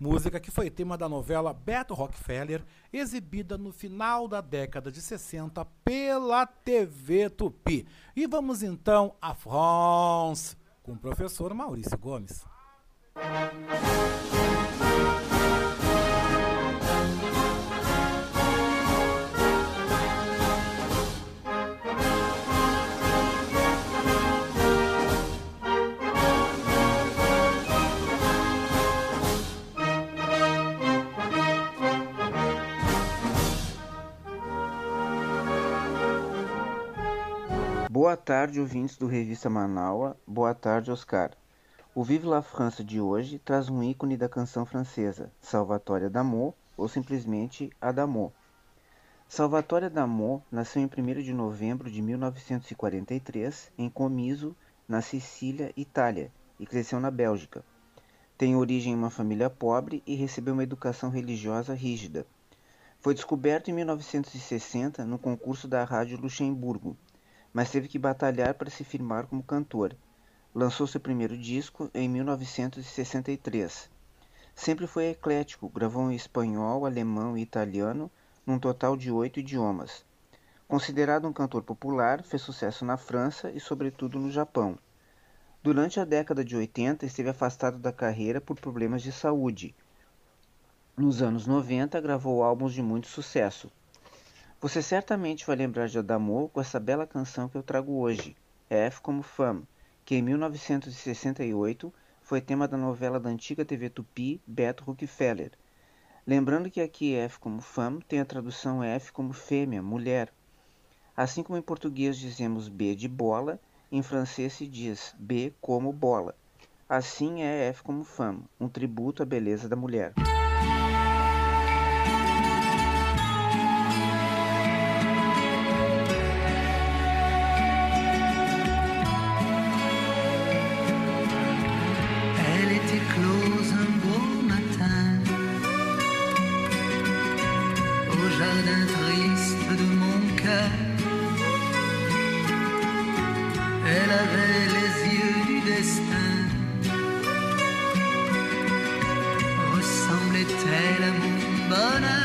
música que foi tema da novela Beto Rockefeller, exibida no final da década de 60 pela TV Tupi. E vamos então à France, com o professor Maurício Gomes.
Boa tarde, ouvintes do Revista Manaua. Boa tarde, Oscar. O Vive la France de hoje traz um ícone da canção francesa, Salvatore Adamo, ou simplesmente Adamo. Salvatore Adamo nasceu em 1 de novembro de 1943 em Comiso, na Sicília, Itália, e cresceu na Bélgica. Tem origem em uma família pobre e recebeu uma educação religiosa rígida. Foi descoberto em 1960 no concurso da Rádio Luxemburgo mas teve que batalhar para se firmar como cantor. Lançou seu primeiro disco em 1963. Sempre foi eclético, gravou em espanhol, alemão e italiano, num total de oito idiomas. Considerado um cantor popular, fez sucesso na França e, sobretudo, no Japão. Durante a década de 80, esteve afastado da carreira por problemas de saúde. Nos anos 90, gravou álbuns de muito sucesso, você certamente vai lembrar de Adamo com essa bela canção que eu trago hoje, F como Femme, que em 1968 foi tema da novela da antiga TV Tupi, Beto Rockefeller. Lembrando que aqui F como Femme tem a tradução F como fêmea, mulher. Assim como em português dizemos B de bola, em francês se diz B como bola. Assim é F como Femme, um tributo à beleza da mulher.
À mon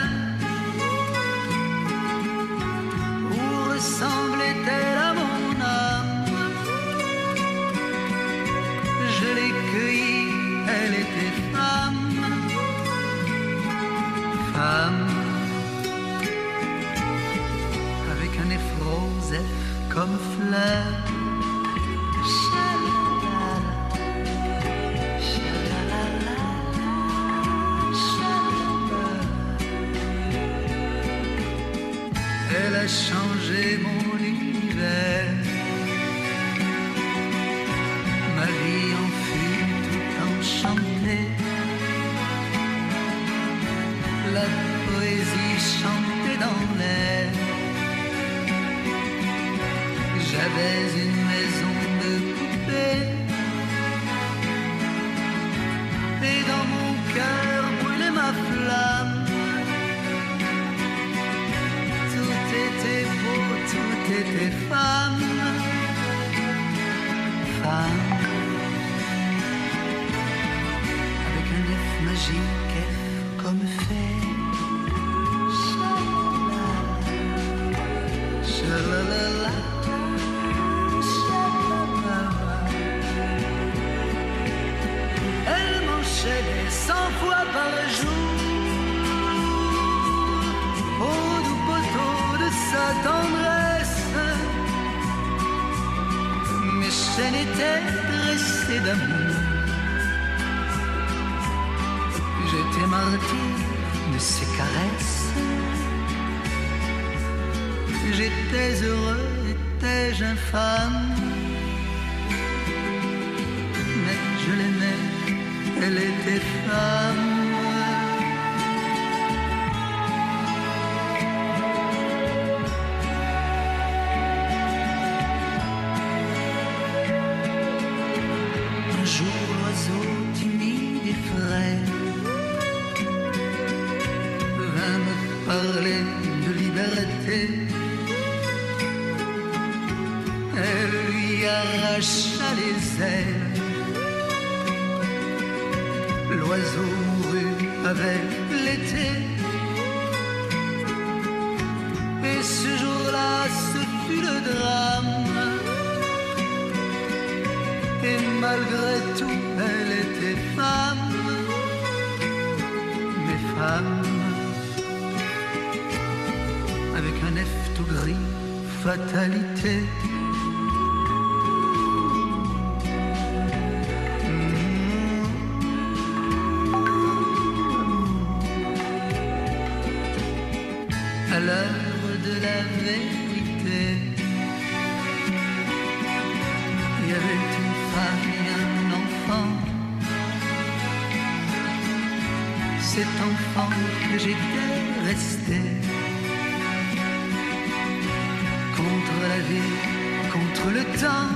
contre le temps.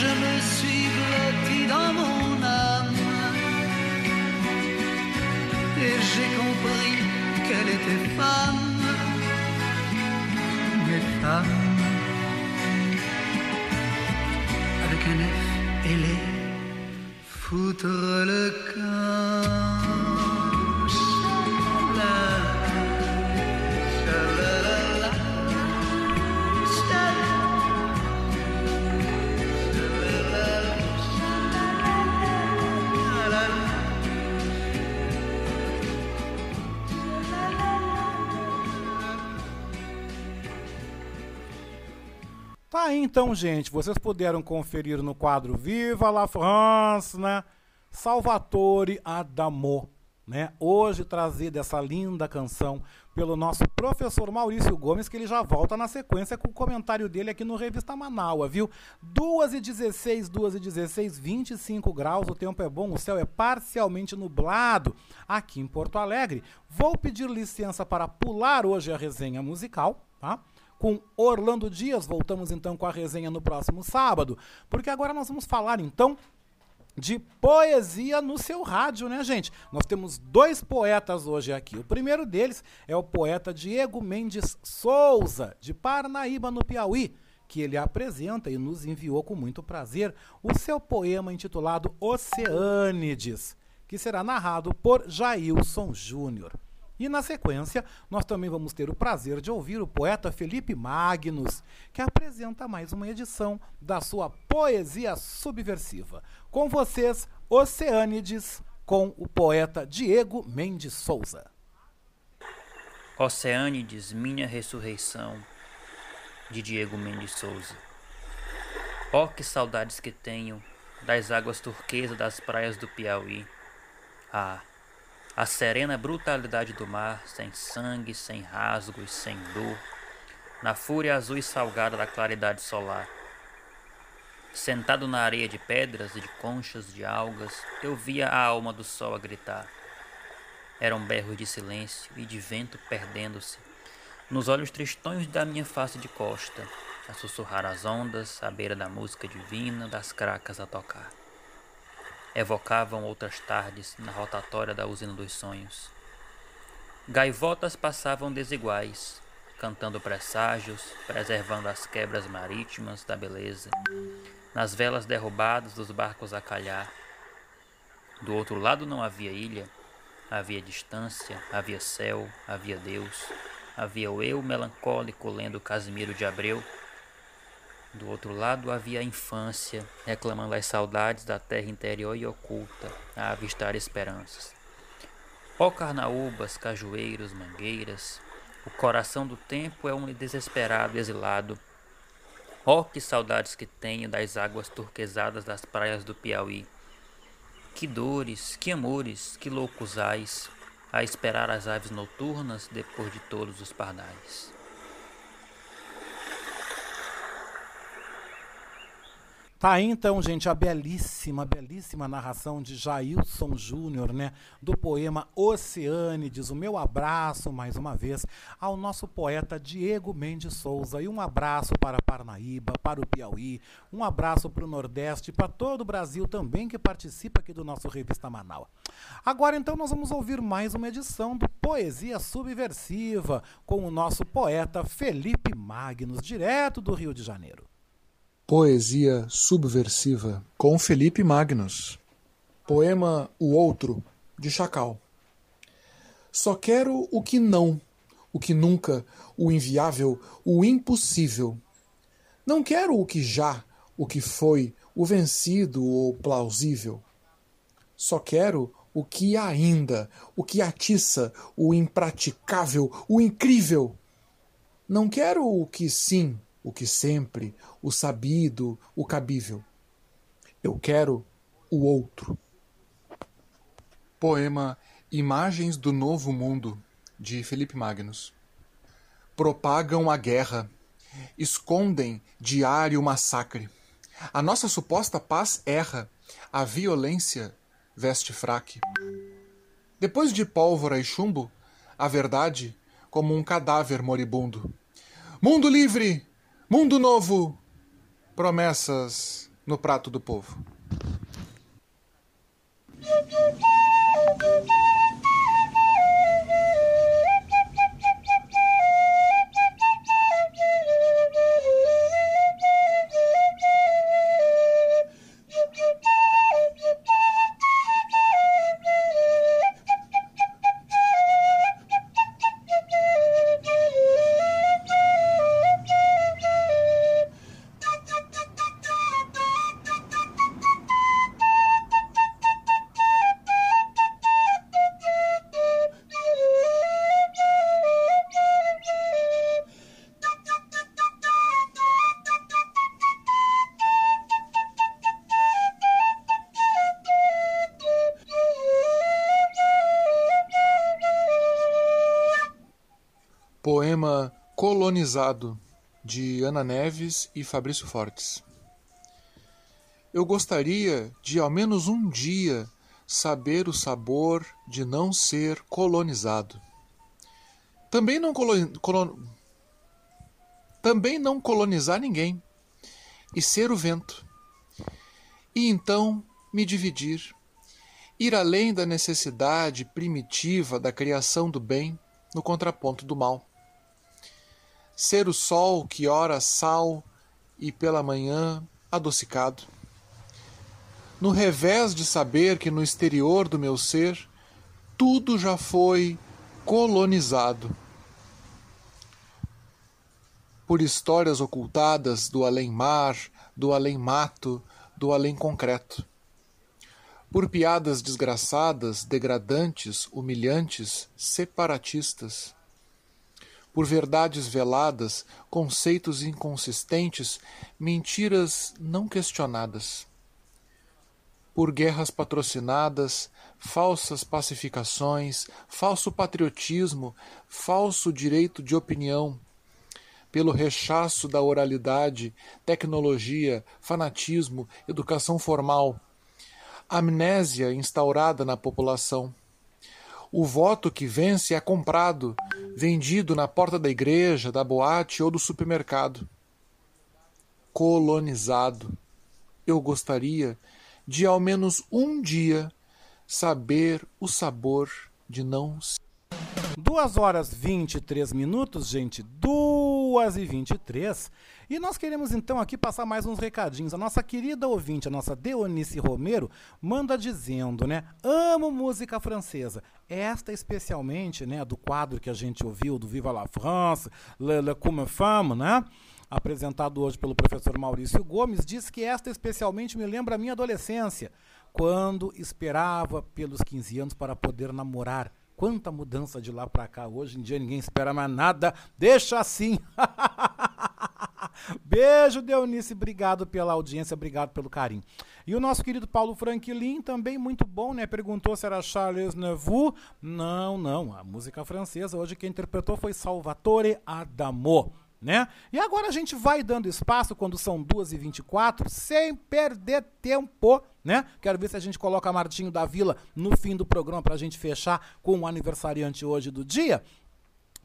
Je me suis blotti dans mon âme et j'ai compris qu'elle était femme, mais femme, avec un F, elle est foutre le camp.
Aí então, gente. Vocês puderam conferir no quadro Viva la France, né? Salvatore Adamo, né? Hoje trazida essa linda canção pelo nosso professor Maurício Gomes, que ele já volta na sequência com o comentário dele aqui no Revista Manaua, viu? 2 e 16, 2 e 16, 25 graus, o tempo é bom, o céu é parcialmente nublado aqui em Porto Alegre. Vou pedir licença para pular hoje a resenha musical, tá? Com Orlando Dias. Voltamos então com a resenha no próximo sábado, porque agora nós vamos falar então de poesia no seu rádio, né, gente? Nós temos dois poetas hoje aqui. O primeiro deles é o poeta Diego Mendes Souza, de Parnaíba, no Piauí, que ele apresenta e nos enviou com muito prazer o seu poema intitulado Oceânides, que será narrado por Jailson Júnior. E na sequência, nós também vamos ter o prazer de ouvir o poeta Felipe Magnus, que apresenta mais uma edição da sua poesia subversiva. Com vocês, Oceânides, com o poeta Diego Mendes Souza.
Oceânides, minha ressurreição, de Diego Mendes Souza. Oh, que saudades que tenho das águas turquesas das praias do Piauí. Ah, a serena brutalidade do mar, sem sangue, sem rasgos, sem dor, na fúria azul e salgada da claridade solar. Sentado na areia de pedras e de conchas de algas, eu via a alma do sol a gritar. Eram berros de silêncio e de vento perdendo-se nos olhos tristonhos da minha face de costa, a sussurrar as ondas à beira da música divina das cracas a tocar. Evocavam outras tardes na rotatória da usina dos sonhos. Gaivotas passavam desiguais, cantando presságios, preservando as quebras marítimas da beleza, nas velas derrubadas dos barcos a calhar. Do outro lado não havia ilha, havia distância, havia céu, havia Deus, havia o eu melancólico lendo Casimiro de Abreu. Do outro lado havia a infância, reclamando as saudades da terra interior e oculta, a avistar esperanças. Ó carnaúbas, cajueiros, mangueiras, o coração do tempo é um desesperado exilado. Ó que saudades que tenho das águas turquesadas das praias do Piauí. Que dores, que amores, que loucos ais, a esperar as aves noturnas depois de todos os pardais.
Tá aí então, gente, a belíssima, belíssima narração de Jailson Júnior, né? Do poema Oceânides. O meu abraço, mais uma vez, ao nosso poeta Diego Mendes Souza. E um abraço para Parnaíba, para o Piauí, um abraço para o Nordeste, para todo o Brasil também que participa aqui do nosso Revista Manaus. Agora, então, nós vamos ouvir mais uma edição do Poesia Subversiva com o nosso poeta Felipe Magnus, direto do Rio de Janeiro.
Poesia subversiva com Felipe Magnus. Poema O Outro, de Chacal. Só quero o que não, o que nunca, o inviável, o impossível. Não quero o que já, o que foi, o vencido ou plausível. Só quero o que ainda, o que atiça, o impraticável, o incrível. Não quero o que sim, o que sempre, o sabido, o cabível. Eu quero o outro. Poema Imagens do Novo Mundo, de Felipe Magnus. Propagam a guerra, escondem diário massacre. A nossa suposta paz erra, a violência veste fraque. Depois de pólvora e chumbo, a verdade como um cadáver moribundo. Mundo livre! Mundo novo! Promessas no prato do povo. Colonizado, de Ana Neves e Fabrício Fortes. Eu gostaria de, ao menos um dia, saber o sabor de não ser colonizado. Também não. Também não colonizar ninguém e ser o vento. E então me dividir, ir além da necessidade primitiva da criação do bem no contraponto do mal ser o sol que ora sal e pela manhã adocicado. No revés de saber que no exterior do meu ser tudo já foi colonizado por histórias ocultadas do além-mar, do além-mato, do além-concreto. Por piadas desgraçadas, degradantes, humilhantes, separatistas. Por verdades veladas, conceitos inconsistentes, mentiras não questionadas. Por guerras patrocinadas, falsas pacificações, falso patriotismo, falso direito de opinião, pelo rechaço da oralidade, tecnologia, fanatismo, educação formal, amnésia instaurada na população. O voto que vence é comprado, vendido na porta da igreja, da boate ou do supermercado. Colonizado. Eu gostaria de ao menos um dia saber o sabor de não.
2 horas 23 minutos, gente. 2 e 23. E nós queremos então aqui passar mais uns recadinhos. A nossa querida ouvinte, a nossa Deonice Romero, manda dizendo, né? Amo música francesa. Esta especialmente, né, do quadro que a gente ouviu, do Viva la France, Le, Le Comme Femme, né? Apresentado hoje pelo professor Maurício Gomes, diz que esta especialmente me lembra a minha adolescência, quando esperava pelos 15 anos para poder namorar. Quanta mudança de lá para cá. Hoje em dia ninguém espera mais nada. Deixa assim. Beijo, Deunice. Obrigado pela audiência, obrigado pelo carinho. E o nosso querido Paulo Franklin, também muito bom, né? Perguntou se era Charles Neveu. Não, não. A música francesa, hoje quem interpretou foi Salvatore Adamo. Né? E agora a gente vai dando espaço quando são 2h24, sem perder tempo, né? Quero ver se a gente coloca Martinho da Vila no fim do programa para a gente fechar com o aniversariante hoje do dia.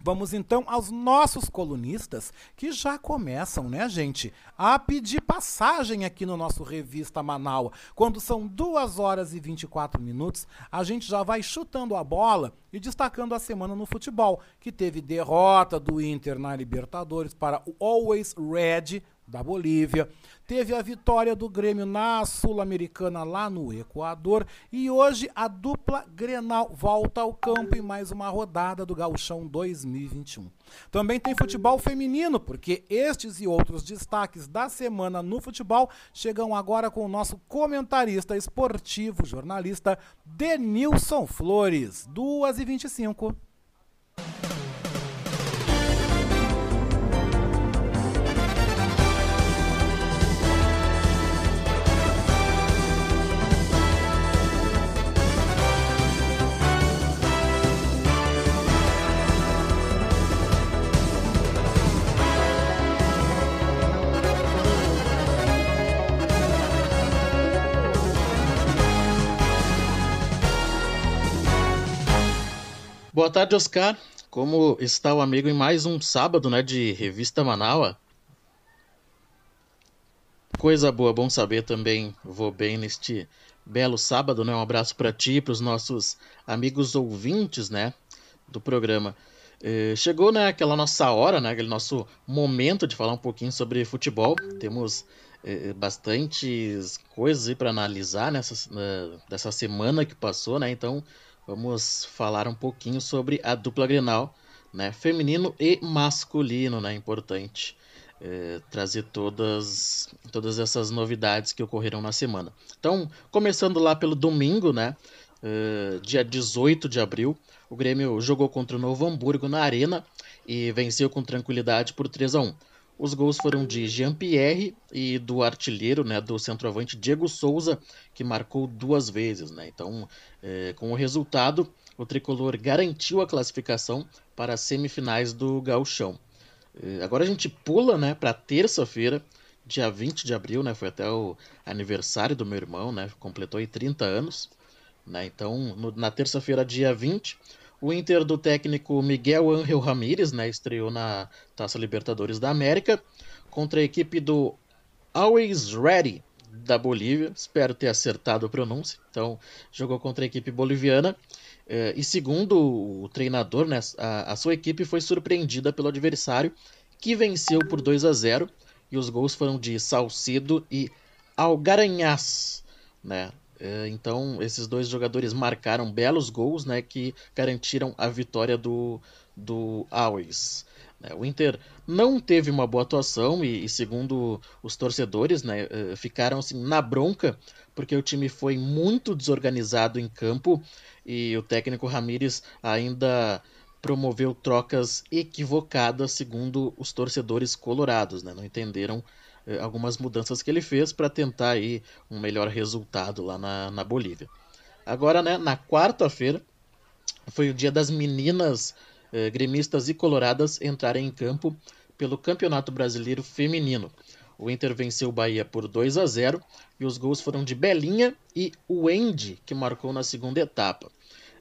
Vamos então aos nossos colunistas que já começam, né, gente, a pedir passagem aqui no nosso Revista Manaus. Quando são 2 horas e 24 minutos, a gente já vai chutando a bola e destacando a semana no futebol, que teve derrota do Inter na Libertadores para o Always Red da Bolívia, teve a vitória do Grêmio na Sul-Americana lá no Equador e hoje a dupla Grenal volta ao campo em mais uma rodada do Gauchão 2021. Também tem futebol feminino, porque estes e outros destaques da semana no futebol chegam agora com o nosso comentarista esportivo, jornalista Denilson Flores, 2h25.
Boa tarde, Oscar. Como está o amigo em mais um sábado, né, de Revista Manaua? Coisa boa, bom saber também. Vou bem neste belo sábado, né? Um abraço para ti e para os nossos amigos ouvintes, né, do programa. Eh, chegou, né, aquela nossa hora, né, aquele nosso momento de falar um pouquinho sobre futebol. Temos eh, bastantes coisas para analisar nessa, dessa semana que passou, né? Então, vamos falar um pouquinho sobre a dupla Grenal, né, feminino e masculino, né, importante é, trazer todas, todas essas novidades que ocorreram na semana. Então, começando lá pelo domingo, né, é, dia 18 de abril, o Grêmio jogou contra o Novo Hamburgo na Arena e venceu com tranquilidade por 3 a 1. Os gols foram de Jean-Pierre e do artilheiro, né, do centroavante Diego Souza, que marcou duas vezes. Né? Então, é, com o resultado, o tricolor garantiu a classificação para as semifinais do Gauchão. É, agora a gente pula né, para terça-feira, dia 20 de abril, né, foi até o aniversário do meu irmão, né, completou aí 30 anos. Né? Então, no, na terça-feira, dia 20, o Inter do técnico Miguel Ángel Ramírez né, estreou na Taça Libertadores da América contra a equipe do Always Ready da Bolívia. Espero ter acertado a pronúncia. Então, jogou contra a equipe boliviana. Eh, e segundo o treinador, né, a, sua equipe foi surpreendida pelo adversário, que venceu por 2 a 0 e os gols foram de Salcedo e Algaranhas, né? É, Então, esses dois jogadores marcaram belos gols, né, que garantiram a vitória do, do Always. né? O Inter não teve uma boa atuação e, e segundo os torcedores, né, eh, ficaram assim, na bronca porque o time foi muito desorganizado em campo e o técnico Ramires ainda promoveu trocas equivocadas segundo os torcedores colorados, né? Não entenderam eh, algumas mudanças que ele fez para tentar aí um melhor resultado lá na, na Bolívia. Agora, né, na quarta-feira, foi o dia das meninas eh, gremistas e coloradas entrarem em campo pelo Campeonato Brasileiro Feminino. O Inter venceu o Bahia por 2 a 0 e os gols foram de Belinha e Wendy, que marcou na segunda etapa.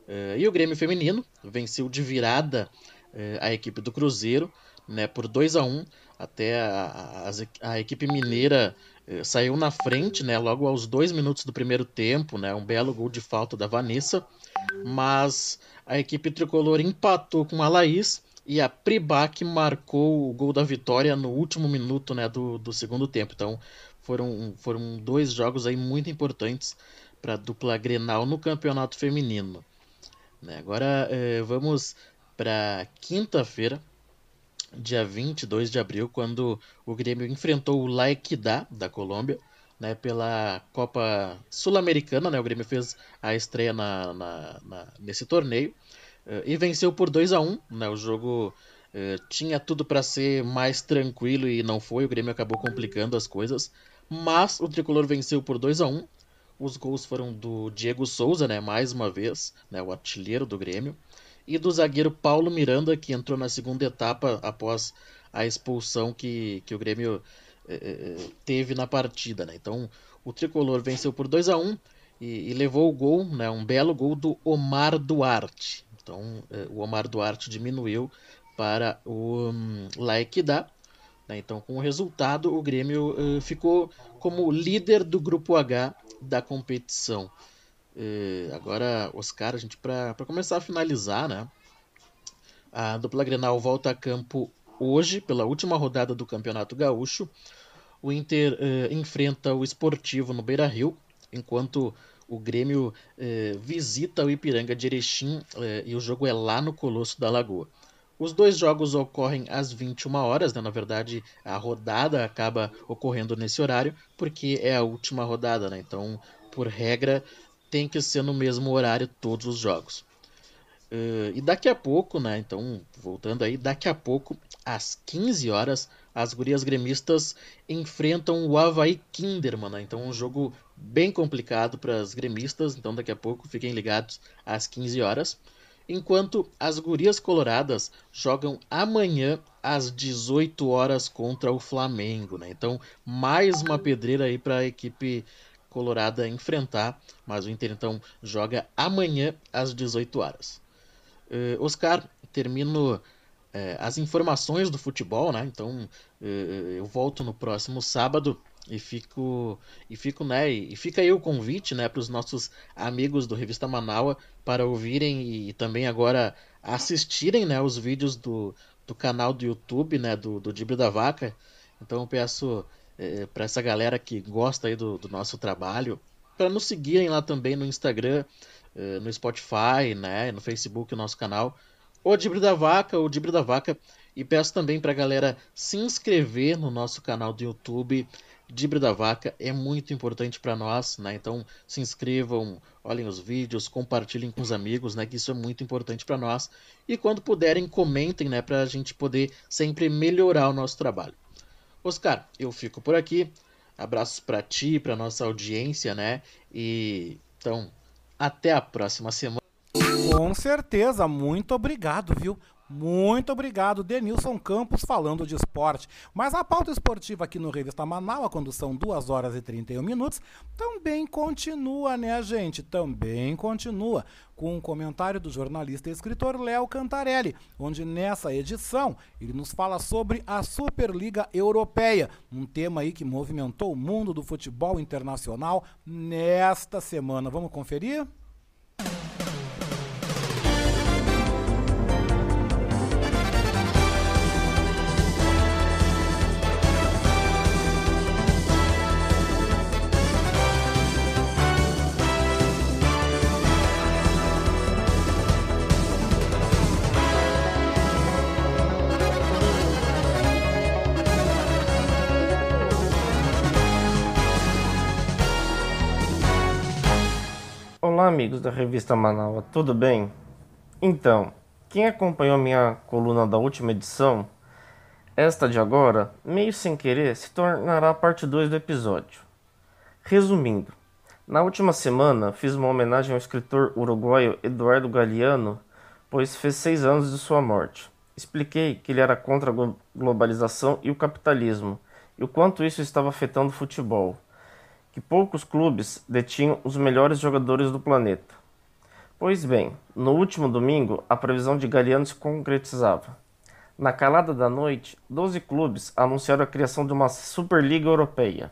Eh, e o Grêmio Feminino venceu de virada eh, a equipe do Cruzeiro né, por 2 a 1 até a, a, a equipe mineira eh, saiu na frente né, logo aos dois minutos do primeiro tempo, né, um belo gol de falta da Vanessa, mas a equipe tricolor empatou com a Laís e a Pribac marcou o gol da vitória no último minuto né, do, do segundo tempo. Então foram, foram dois jogos aí muito importantes para a dupla Grenal no campeonato feminino. Né, agora eh, vamos para quinta-feira, dia 22 de abril, quando o Grêmio enfrentou o La Equidad da Colômbia, né, pela Copa Sul-Americana. Né, o Grêmio fez a estreia na, na, na, nesse torneio eh, e venceu por 2 a 1 né, O jogo eh, tinha tudo para ser mais tranquilo e não foi. O Grêmio acabou complicando as coisas, mas o tricolor venceu por 2 a 1 Os gols foram do Diego Souza, né, mais uma vez, né, o artilheiro do Grêmio e do zagueiro Paulo Miranda, que entrou na segunda etapa após a expulsão que, que o Grêmio eh, teve na partida. Né? Então, o tricolor venceu por 2 a 1 e, e, levou o gol, né, um belo gol do Omar Duarte. Então, eh, o Omar Duarte diminuiu para o um, La Equidad. Né? Então, com o resultado, o Grêmio eh, ficou como líder do grupo H da competição. Uh, agora, Oscar, a gente para começar a finalizar, né? A dupla Grenal volta a campo hoje pela última rodada do Campeonato Gaúcho. O Inter uh, enfrenta o Esportivo no Beira-Rio, enquanto o Grêmio uh, visita o Ipiranga de Erechim e o jogo é lá no Colosso da Lagoa. Os dois jogos ocorrem às 21 horas, né? na verdade a rodada acaba ocorrendo nesse horário porque é a última rodada, né? então por regra tem que ser no mesmo horário todos os jogos. Uh, e daqui a pouco, né? Então, voltando aí, daqui a pouco, às 15 horas, as gurias gremistas enfrentam o Havaí Kinderman. Né? Então, um jogo bem complicado para as gremistas. Então, daqui a pouco, fiquem ligados às 15 horas. Enquanto as gurias coloradas jogam amanhã às 18 horas contra o Flamengo. Né? Então, mais uma pedreira aí para a equipe Colorada enfrentar, mas o Inter então joga amanhã às 18 horas. Uh, Oscar, termino uh, as informações do futebol, né? Então uh, eu volto no próximo sábado e fico e fico né e fica aí o convite né para os nossos amigos do revista Manaua para ouvirem e, também agora assistirem né os vídeos do, do canal do YouTube né do do Dibre da Vaca então eu peço é, para essa galera que gosta aí do, do nosso trabalho, para nos seguirem lá também no Instagram, é, no Spotify, né, no Facebook, o nosso canal, o Dibre da Vaca, o Dibre da Vaca, e peço também para a galera se inscrever no nosso canal do YouTube, Dibre da Vaca, é muito importante para nós, né, então se inscrevam, olhem os vídeos, compartilhem com os amigos, né, que isso é muito importante para nós, e quando puderem, comentem, né, para a gente poder sempre melhorar o nosso trabalho. Oscar, eu fico por aqui. Abraços para ti, para nossa audiência, né? E então, até a próxima semana.
Com certeza, muito obrigado, viu? Muito obrigado, Denilson Campos, falando de esporte. Mas a pauta esportiva aqui no Revista Manaus, quando são 2 horas e 31 minutos, também continua, né, gente? Também continua com um comentário do jornalista e escritor Léo Cantarelli, onde nessa edição ele nos fala sobre a Superliga Europeia, um tema aí que movimentou o mundo do futebol internacional nesta semana. Vamos conferir?
Olá, amigos da revista Manaus, tudo bem? Então, quem acompanhou minha coluna da última edição, esta de agora, meio sem querer, se tornará parte 2 do episódio. Resumindo, na última semana fiz uma homenagem ao escritor uruguaio Eduardo Galeano, pois fez seis anos de sua morte. Expliquei que ele era contra a globalização e o capitalismo, e o quanto isso estava afetando o futebol, que poucos clubes detinham os melhores jogadores do planeta. Pois bem, no último domingo, a previsão de Galeano se concretizava. Na calada da noite, 12 clubes anunciaram a criação de uma Superliga Europeia.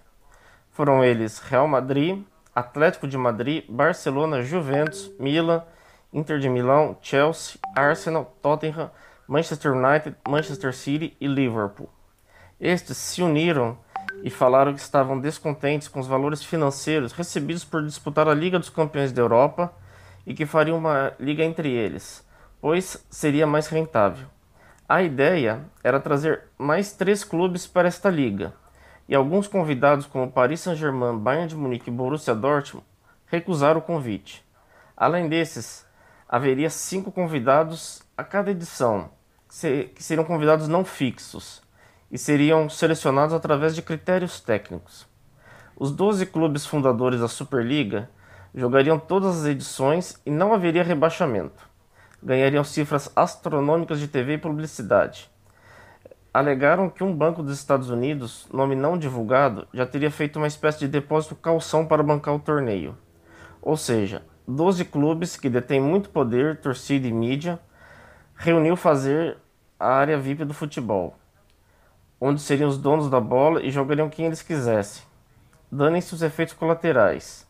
Foram eles Real Madrid, Atlético de Madrid, Barcelona, Juventus, Milan, Inter de Milão, Chelsea, Arsenal, Tottenham, Manchester United, Manchester City e Liverpool. Estes se uniram e falaram que estavam descontentes com os valores financeiros recebidos por disputar a Liga dos Campeões da Europa e que fariam uma liga entre eles, pois seria mais rentável. A ideia era trazer mais três clubes para esta liga e alguns convidados como Paris Saint-Germain, Bayern de Munique e Borussia Dortmund recusaram o convite. Além desses, haveria cinco convidados a cada edição, que seriam convidados não fixos e seriam selecionados através de critérios técnicos. Os 12 clubes fundadores da Superliga jogariam todas as edições e não haveria rebaixamento. Ganhariam cifras astronômicas de TV e publicidade alegaram que um banco dos Estados Unidos, nome não divulgado, já teria feito uma espécie de depósito calção para bancar o torneio. Ou seja, 12 clubes que detêm muito poder, torcida e mídia, reuniu fazer a área VIP do futebol, onde seriam os donos da bola e jogariam quem eles quisessem, dando-se os efeitos colaterais.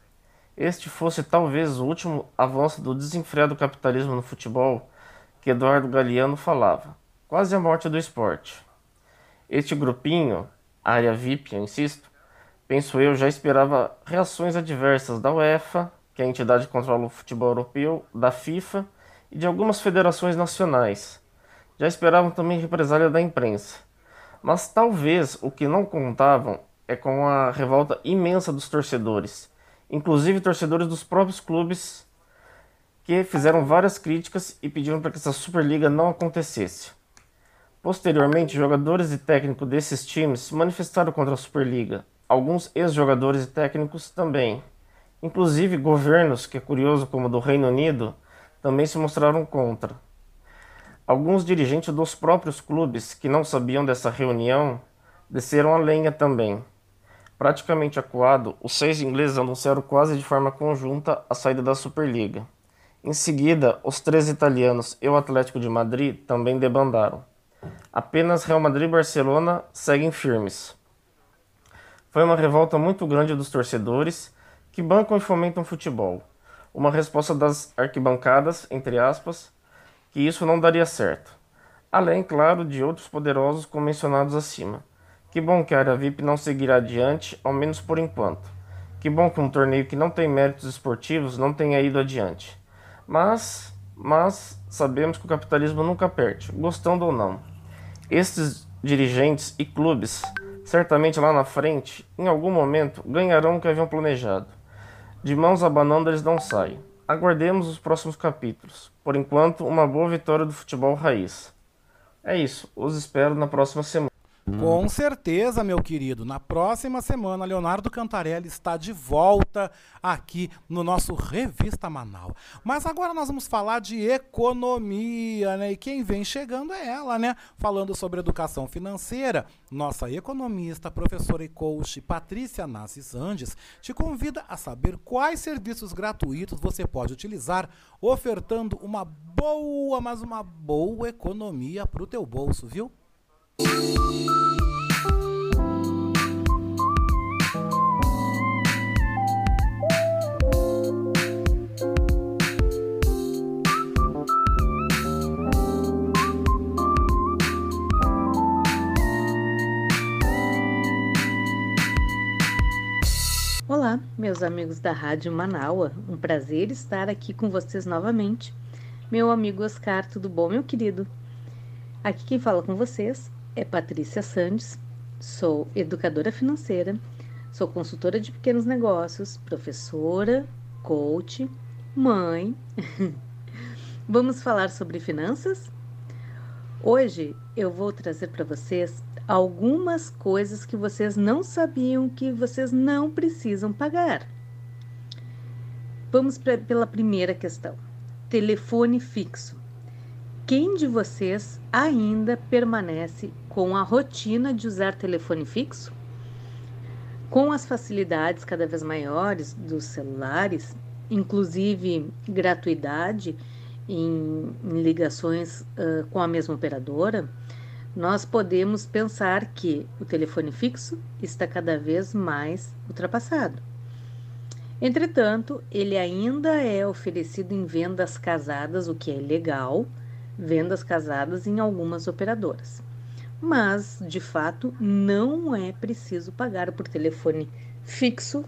Este fosse talvez o último avanço do desenfreado capitalismo no futebol que Eduardo Galeano falava, quase a morte do esporte. Este grupinho, área VIP, eu insisto, penso eu, já esperava reações adversas da UEFA, que é a entidade que controla o futebol europeu, da FIFA e de algumas federações nacionais. Já esperavam também represália da imprensa. Mas talvez o que não contavam é com a revolta imensa dos torcedores, inclusive torcedores dos próprios clubes que fizeram várias críticas e pediram para que essa Superliga não acontecesse. Posteriormente, jogadores e técnicos desses times se manifestaram contra a Superliga. Alguns ex-jogadores e técnicos também. Inclusive, governos, que é curioso como o do Reino Unido, também se mostraram contra. Alguns dirigentes dos próprios clubes que não sabiam dessa reunião desceram a lenha também. Praticamente acuado, os seis ingleses anunciaram quase de forma conjunta a saída da Superliga. Em seguida, os três italianos e o Atlético de Madrid também debandaram. Apenas Real Madrid e Barcelona seguem firmes. Foi uma revolta muito grande dos torcedores que bancam e fomentam futebol. Uma resposta das arquibancadas, entre aspas, que isso não daria certo. Além, claro, de outros poderosos como mencionados acima. Que bom que a área VIP não seguirá adiante, ao menos por enquanto. Que bom que um torneio que não tem méritos esportivos não tenha ido adiante. Mas, mas sabemos que o capitalismo nunca perde, gostando ou não. Estes dirigentes e clubes, certamente lá na frente, em algum momento, ganharão o que haviam planejado. De mãos abanando eles não saem. Aguardemos os próximos capítulos. Por enquanto, uma boa vitória do futebol raiz. É isso, os espero na próxima semana.
Com certeza, meu querido. Na próxima semana, Leonardo Cantarelli está de volta aqui no nosso Revista Manaus. Mas agora nós vamos falar de economia, né? E quem vem chegando é ela, né? Falando sobre educação financeira, nossa economista, professora e coach Patrícia Nassis Andes te convida a saber quais serviços gratuitos você pode utilizar, ofertando uma boa, mas uma boa economia para o teu bolso, viu?
Olá, meus amigos da Rádio Manaua. Um prazer estar aqui com vocês novamente. Meu amigo Oscar, tudo bom, meu querido? Aqui quem fala com vocês é Patrícia Sandes, sou educadora financeira, sou consultora de pequenos negócios, professora, coach Mãe, vamos falar sobre finanças? Hoje eu vou trazer para vocês algumas coisas que vocês não sabiam que vocês não precisam pagar. Vamos pra, pela primeira questão: telefone fixo. Quem de vocês ainda permanece com a rotina de usar telefone fixo? Com as facilidades cada vez maiores dos celulares, inclusive gratuidade em, em ligações uh, com a mesma operadora, nós podemos pensar que o telefone fixo está cada vez mais ultrapassado. Entretanto, ele ainda é oferecido em vendas casadas, o que é legal, vendas casadas em algumas operadoras. Mas, de fato, não é preciso pagar por telefone fixo,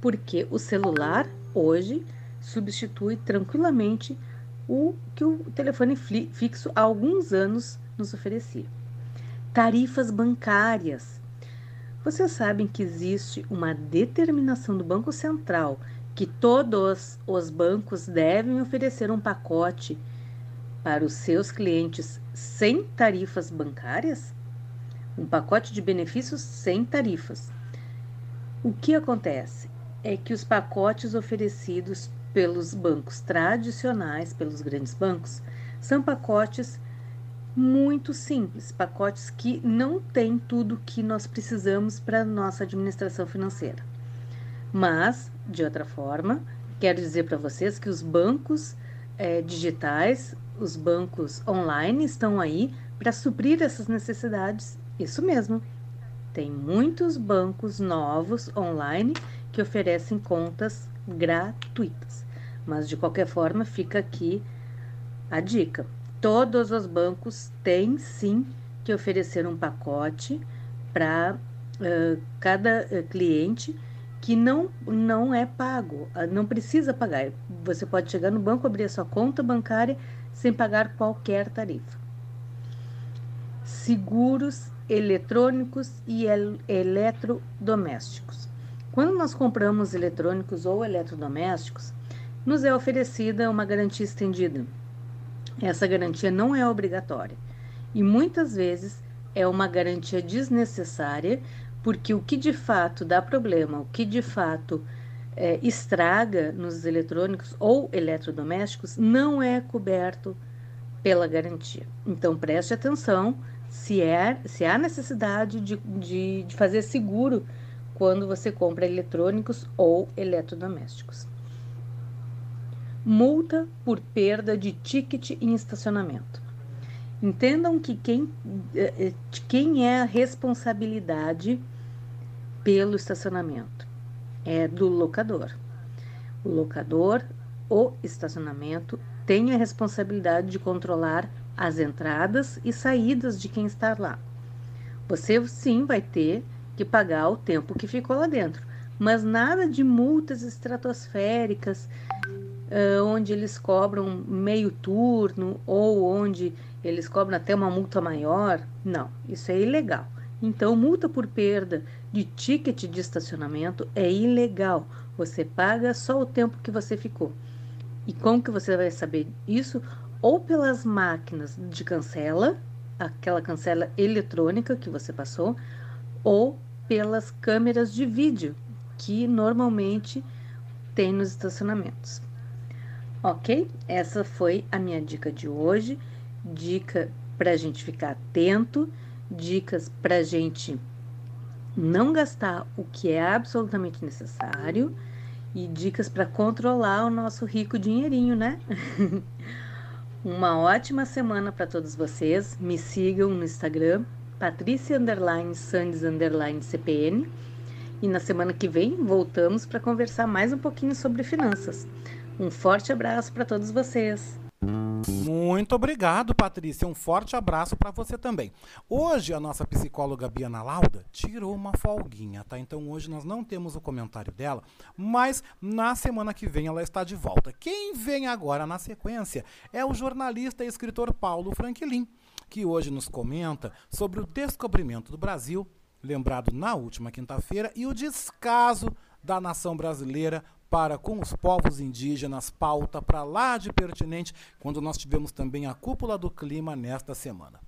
porque o celular hoje substitui tranquilamente o que o telefone fixo há alguns anos nos oferecia. Tarifas bancárias. Vocês sabem que existe uma determinação do Banco Central que todos os bancos devem oferecer um pacote para os seus clientes sem tarifas bancárias? Um pacote de benefícios sem tarifas. O que acontece é que os pacotes oferecidos pelos bancos tradicionais, pelos grandes bancos, são pacotes muito simples, pacotes que não têm tudo que nós precisamos para nossa administração financeira. Mas, de outra forma, quero dizer para vocês que os bancos é, digitais, os bancos online estão aí para suprir essas necessidades. Isso mesmo. Tem muitos bancos novos online que oferecem contas gratuitas. Mas de qualquer forma, fica aqui a dica. Todos os bancos têm sim que oferecer um pacote para uh, cada cliente que não, não é pago, uh, não precisa pagar. Você pode chegar no banco, abrir a sua conta bancária sem pagar qualquer tarifa. Seguros eletrônicos e el eletrodomésticos. Quando nós compramos eletrônicos ou eletrodomésticos, nos é oferecida uma garantia estendida essa garantia não é obrigatória e muitas vezes é uma garantia desnecessária, porque o que de fato dá problema, o que de fato é, estraga nos eletrônicos ou eletrodomésticos não é coberto pela garantia. Então preste atenção se, é, se há necessidade de, de, de fazer seguro quando você compra eletrônicos ou eletrodomésticos multa por perda de ticket em estacionamento. Entendam que quem, eh, eh, quem é a responsabilidade pelo estacionamento é do locador. O locador, o estacionamento, tem a responsabilidade de controlar as entradas e saídas de quem está lá. Você sim vai ter que pagar o tempo que ficou lá dentro, mas nada de multas estratosféricas uh, onde eles cobram meio turno ou onde eles cobram até uma multa maior. Não, isso é ilegal. Então, multa por perda de ticket de estacionamento é ilegal. Você paga só o tempo que você ficou. E como que você vai saber isso? Ou pelas máquinas de cancela, aquela cancela eletrônica que você passou, ou pelas câmeras de vídeo que normalmente tem nos estacionamentos. Ok? Essa foi a minha dica de hoje. Dica para a gente ficar atento, dicas para gente não gastar o que é absolutamente necessário e dicas para controlar o nosso rico dinheirinho, né? Uma ótima semana para todos vocês. Me sigam no Instagram, Patrícia Underline Sandes Underline CPN. E na semana que vem voltamos para conversar mais um pouquinho sobre finanças. Um forte abraço para todos vocês.
Muito obrigado, Patrícia. Um forte abraço para você também. Hoje a nossa psicóloga Biana Lauda tirou uma folguinha, tá? Então hoje nós não temos o comentário dela, mas na semana que vem ela está de volta. Quem vem agora na sequência é o jornalista e escritor Paulo Franklin, que hoje nos comenta sobre o descobrimento do Brasil, lembrado na última quinta-feira, e o descaso da nação brasileira para com os povos indígenas, pauta para lá de pertinente, quando nós tivemos também a cúpula do clima nesta semana.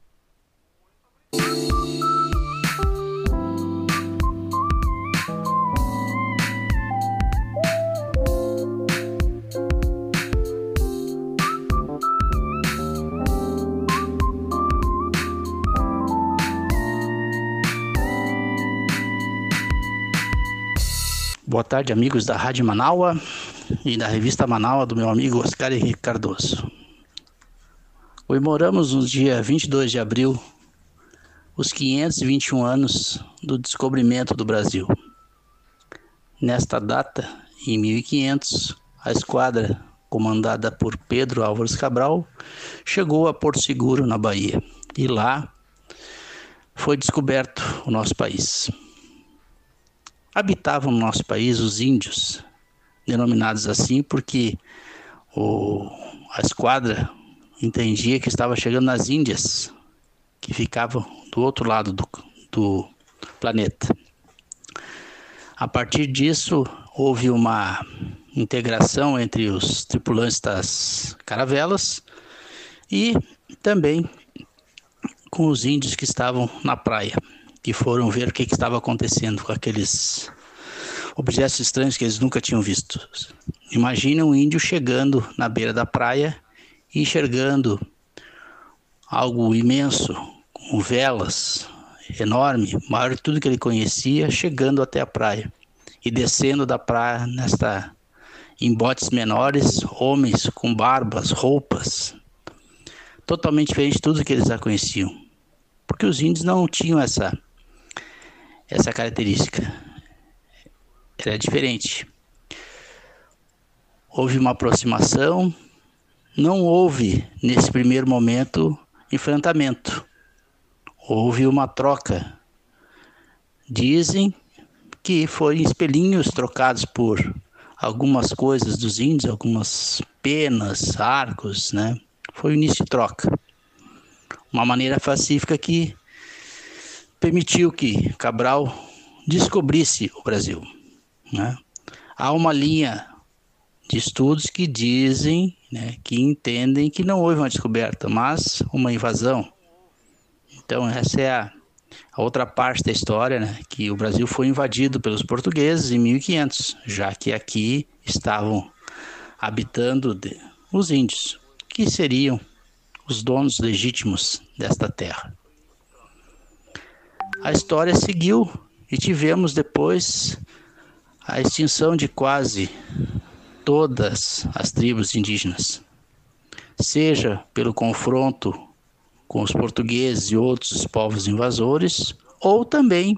Boa tarde, amigos da Rádio Manaua e da revista Manaua do meu amigo Oscar Henrique Cardoso. Comemoramos no dia 22 de abril os 521 anos do descobrimento do Brasil. Nesta data, em 1500, a esquadra comandada por Pedro Álvares Cabral chegou a Porto Seguro, na Bahia, e lá foi descoberto o nosso país habitavam no nosso país os índios, denominados assim porque o, a esquadra entendia que estava chegando nas Índias, que ficavam do outro lado do, do planeta. A partir disso, houve uma integração entre os tripulantes das caravelas e também com os índios que estavam na praia que foram ver o que, que estava acontecendo com aqueles objetos estranhos que eles nunca tinham visto. Imagina um índio chegando na beira da praia e enxergando algo imenso, com velas, enorme, maior que tudo que ele conhecia, chegando até a praia e descendo da praia nesta em botes menores, homens com barbas, roupas, totalmente diferente de tudo que eles já conheciam. Porque os índios não tinham essa essa característica. Era diferente. Houve uma aproximação, não houve nesse primeiro momento enfrentamento. Houve uma troca. Dizem que foram espelhinhos trocados por algumas coisas dos índios, algumas penas, arcos, né? Foi o início de troca. Uma maneira pacífica que permitiu que Cabral descobrisse o Brasil. Né? Há uma linha de estudos que dizem, né, que entendem que não houve uma descoberta, mas uma invasão. Então essa é a, a outra parte da história, né, que o Brasil foi invadido pelos portugueses em 1500, já que aqui estavam habitando os índios, que seriam os donos legítimos desta terra a história seguiu e tivemos depois a extinção de quase todas as tribos indígenas, seja pelo confronto com os portugueses e outros povos invasores, ou também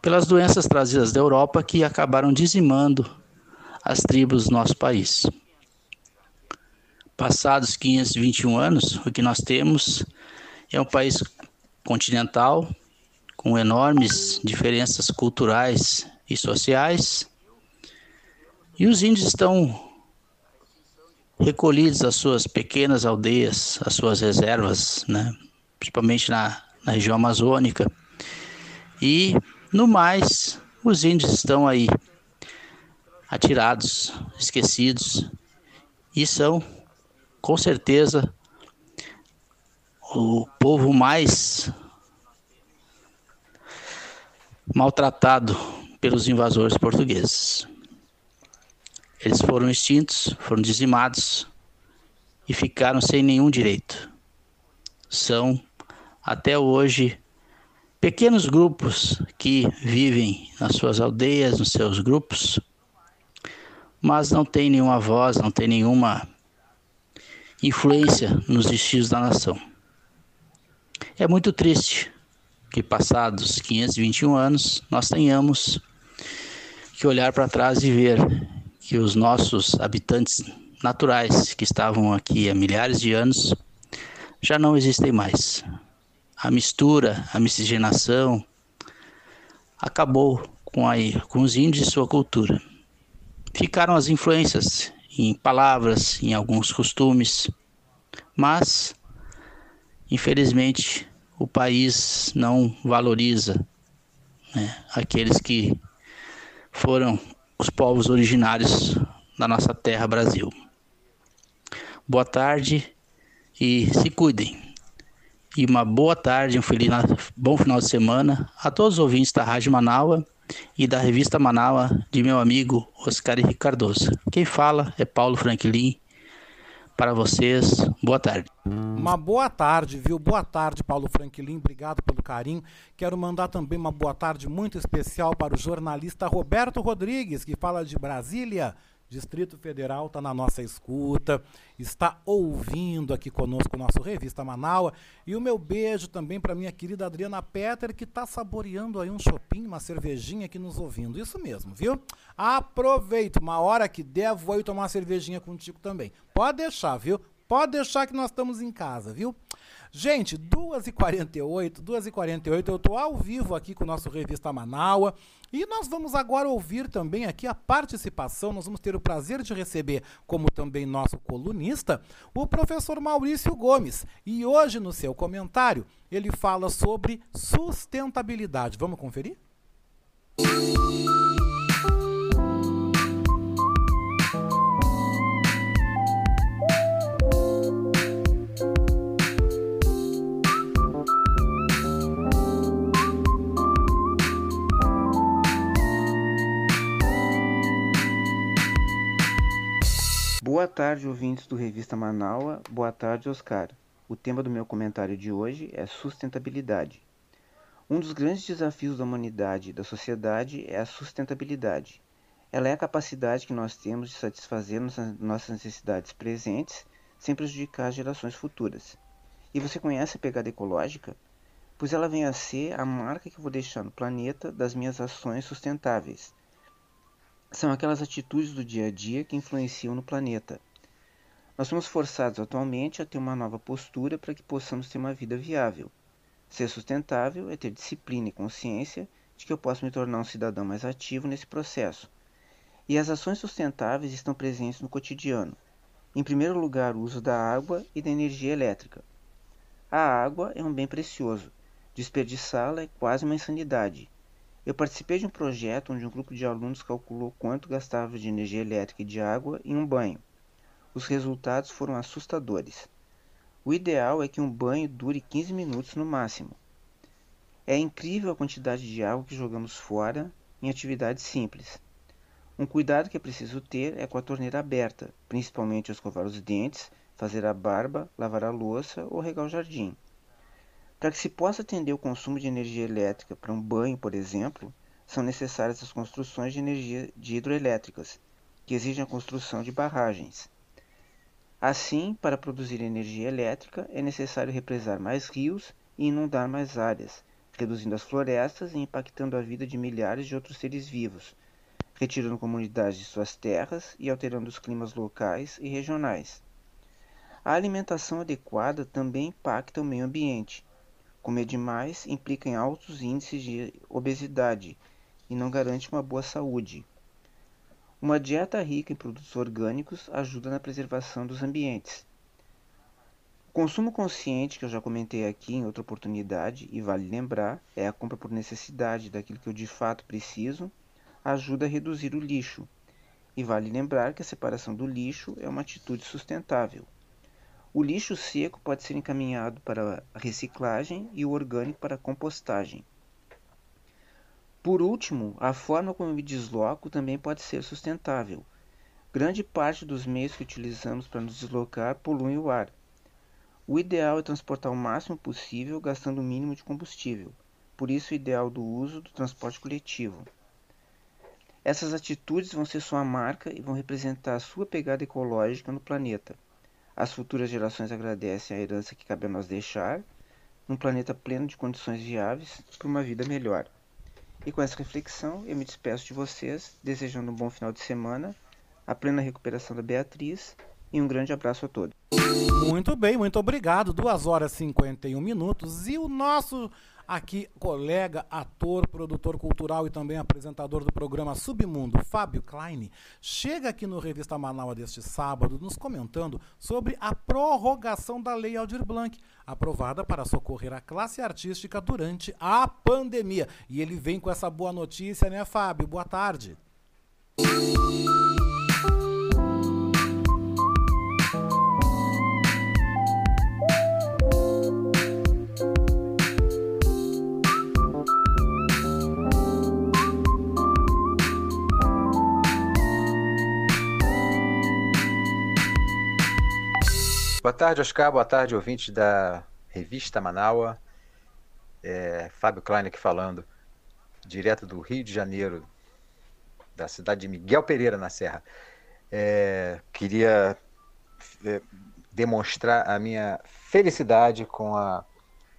pelas doenças trazidas da Europa que acabaram dizimando as tribos do nosso país. Passados 521 anos, o que nós temos é um país continental, com enormes diferenças culturais e sociais. E os índios estão recolhidos às suas pequenas aldeias, às suas reservas, né? principalmente na, na região amazônica. E, no mais, os índios estão aí atirados, esquecidos, e são, com certeza, o povo mais maltratado pelos invasores portugueses. Eles foram extintos, foram dizimados e ficaram sem nenhum direito. São, até hoje, pequenos grupos que vivem nas suas aldeias, nos seus grupos, mas não têm nenhuma voz, não têm nenhuma influência nos destinos da nação. É muito triste que passados 521 anos nós tenhamos que olhar para trás e ver que os nossos habitantes naturais que estavam aqui há milhares de anos já não existem mais. A mistura, a miscigenação acabou com, a, com os índios e sua cultura. Ficaram as influências em palavras, em alguns costumes, mas infelizmente o país não valoriza né, aqueles que foram os povos originários da nossa terra Brasil. Boa tarde e se cuidem. E uma boa tarde, um feliz bom final de semana a todos os ouvintes da Rádio Manaua e da revista Manaua de meu amigo Oscar Henrique. Quem fala é Paulo Franklin. Para vocês, boa tarde.
Uma boa tarde, viu? Boa tarde, Paulo Franklin. Obrigado pelo carinho. Quero mandar também uma boa tarde muito especial para o jornalista Roberto Rodrigues, que fala de Brasília. Distrito Federal está na nossa escuta, está ouvindo aqui conosco o nosso Revista Manaua. E o meu beijo também para minha querida Adriana Petter, que está saboreando aí um shopping, uma cervejinha aqui nos ouvindo. Isso mesmo, viu? Aproveita, uma hora que der, vou ir tomar uma cervejinha contigo também. Pode deixar, viu? Pode deixar que nós estamos em casa, viu? Gente, 2h48, 2h48, eu estou ao vivo aqui com o nosso Revista Manaua. E nós vamos agora ouvir também aqui a participação, nós vamos ter o prazer de receber, como também nosso colunista, o professor Maurício Gomes. E hoje, no seu comentário, ele fala sobre sustentabilidade. Vamos conferir?
Boa tarde, ouvintes do Revista Manaua. Boa tarde, Oscar. O tema do meu comentário de hoje é sustentabilidade. Um dos grandes desafios da humanidade e da sociedade é a sustentabilidade. Ela é a capacidade que nós temos de satisfazer nossas necessidades presentes sem prejudicar as gerações futuras. E você conhece a pegada ecológica? Pois ela vem a ser a marca que vou deixar no planeta das minhas ações sustentáveis são aquelas atitudes do dia a dia que influenciam no planeta. Nós somos forçados atualmente a ter uma nova postura para que possamos ter uma vida viável. Ser sustentável é ter disciplina e consciência de que eu posso me tornar um cidadão mais ativo nesse processo. E as ações sustentáveis estão presentes no cotidiano. Em primeiro lugar, o uso da água e da energia elétrica. A água é um bem precioso. Desperdiçá-la é quase uma insanidade. Eu participei de um projeto onde um grupo de alunos calculou quanto gastava de energia elétrica e de água em um banho. Os resultados foram assustadores. O ideal é que um banho dure 15 minutos no máximo. É incrível a quantidade de água que jogamos fora em atividades simples. Um cuidado que é preciso ter é com a torneira aberta, principalmente ao escovar os dentes, fazer a barba, lavar a louça ou regar o jardim. Para que se possa atender o consumo de energia elétrica para um banho, por exemplo, são necessárias as construções de energia de hidroelétricas, que exigem a construção de barragens. Assim, para produzir energia elétrica, é necessário represar mais rios e inundar mais áreas, reduzindo as florestas e impactando a vida de milhares de outros seres vivos, retirando comunidades de suas terras e alterando os climas locais e regionais. A alimentação adequada também impacta o meio ambiente, Comer demais implica em altos índices de obesidade e não garante uma boa saúde. Uma dieta rica em produtos orgânicos ajuda na preservação dos ambientes. O consumo consciente, que eu já comentei aqui em outra oportunidade, e vale lembrar, é a compra por necessidade daquilo que eu de fato preciso, ajuda a reduzir o lixo. E vale lembrar que a separação do lixo é uma atitude sustentável. O lixo seco pode ser encaminhado para reciclagem e o orgânico para compostagem. Por último, a forma como me desloco também pode ser sustentável. Grande parte dos meios que utilizamos para nos deslocar poluem o ar. O ideal é transportar o máximo possível gastando o mínimo de combustível. Por isso, o ideal do uso do transporte coletivo. Essas atitudes vão ser sua marca e vão representar a sua pegada ecológica no planeta. As futuras gerações agradecem a herança que cabe a nós deixar, num planeta pleno de condições viáveis para uma vida melhor. E com essa reflexão, eu me despeço de vocês, desejando um bom final de semana, a plena recuperação da Beatriz e um grande abraço a todos.
Muito bem, muito obrigado. 2 horas e 51 minutos. E o nosso aqui colega, ator, produtor cultural e também apresentador do programa Submundo, Fábio Klein, chega aqui no Revista Manaus deste sábado nos comentando sobre a prorrogação da Lei Aldir Blanc, aprovada para socorrer a classe artística durante a pandemia. E ele vem com essa boa notícia, né, Fábio? Boa tarde.
Boa tarde, Oscar. Boa tarde, ouvintes da revista Manaua. É, Fábio Klein aqui falando, direto do Rio de Janeiro, da cidade de Miguel Pereira, na Serra. É, queria é, demonstrar a minha felicidade com a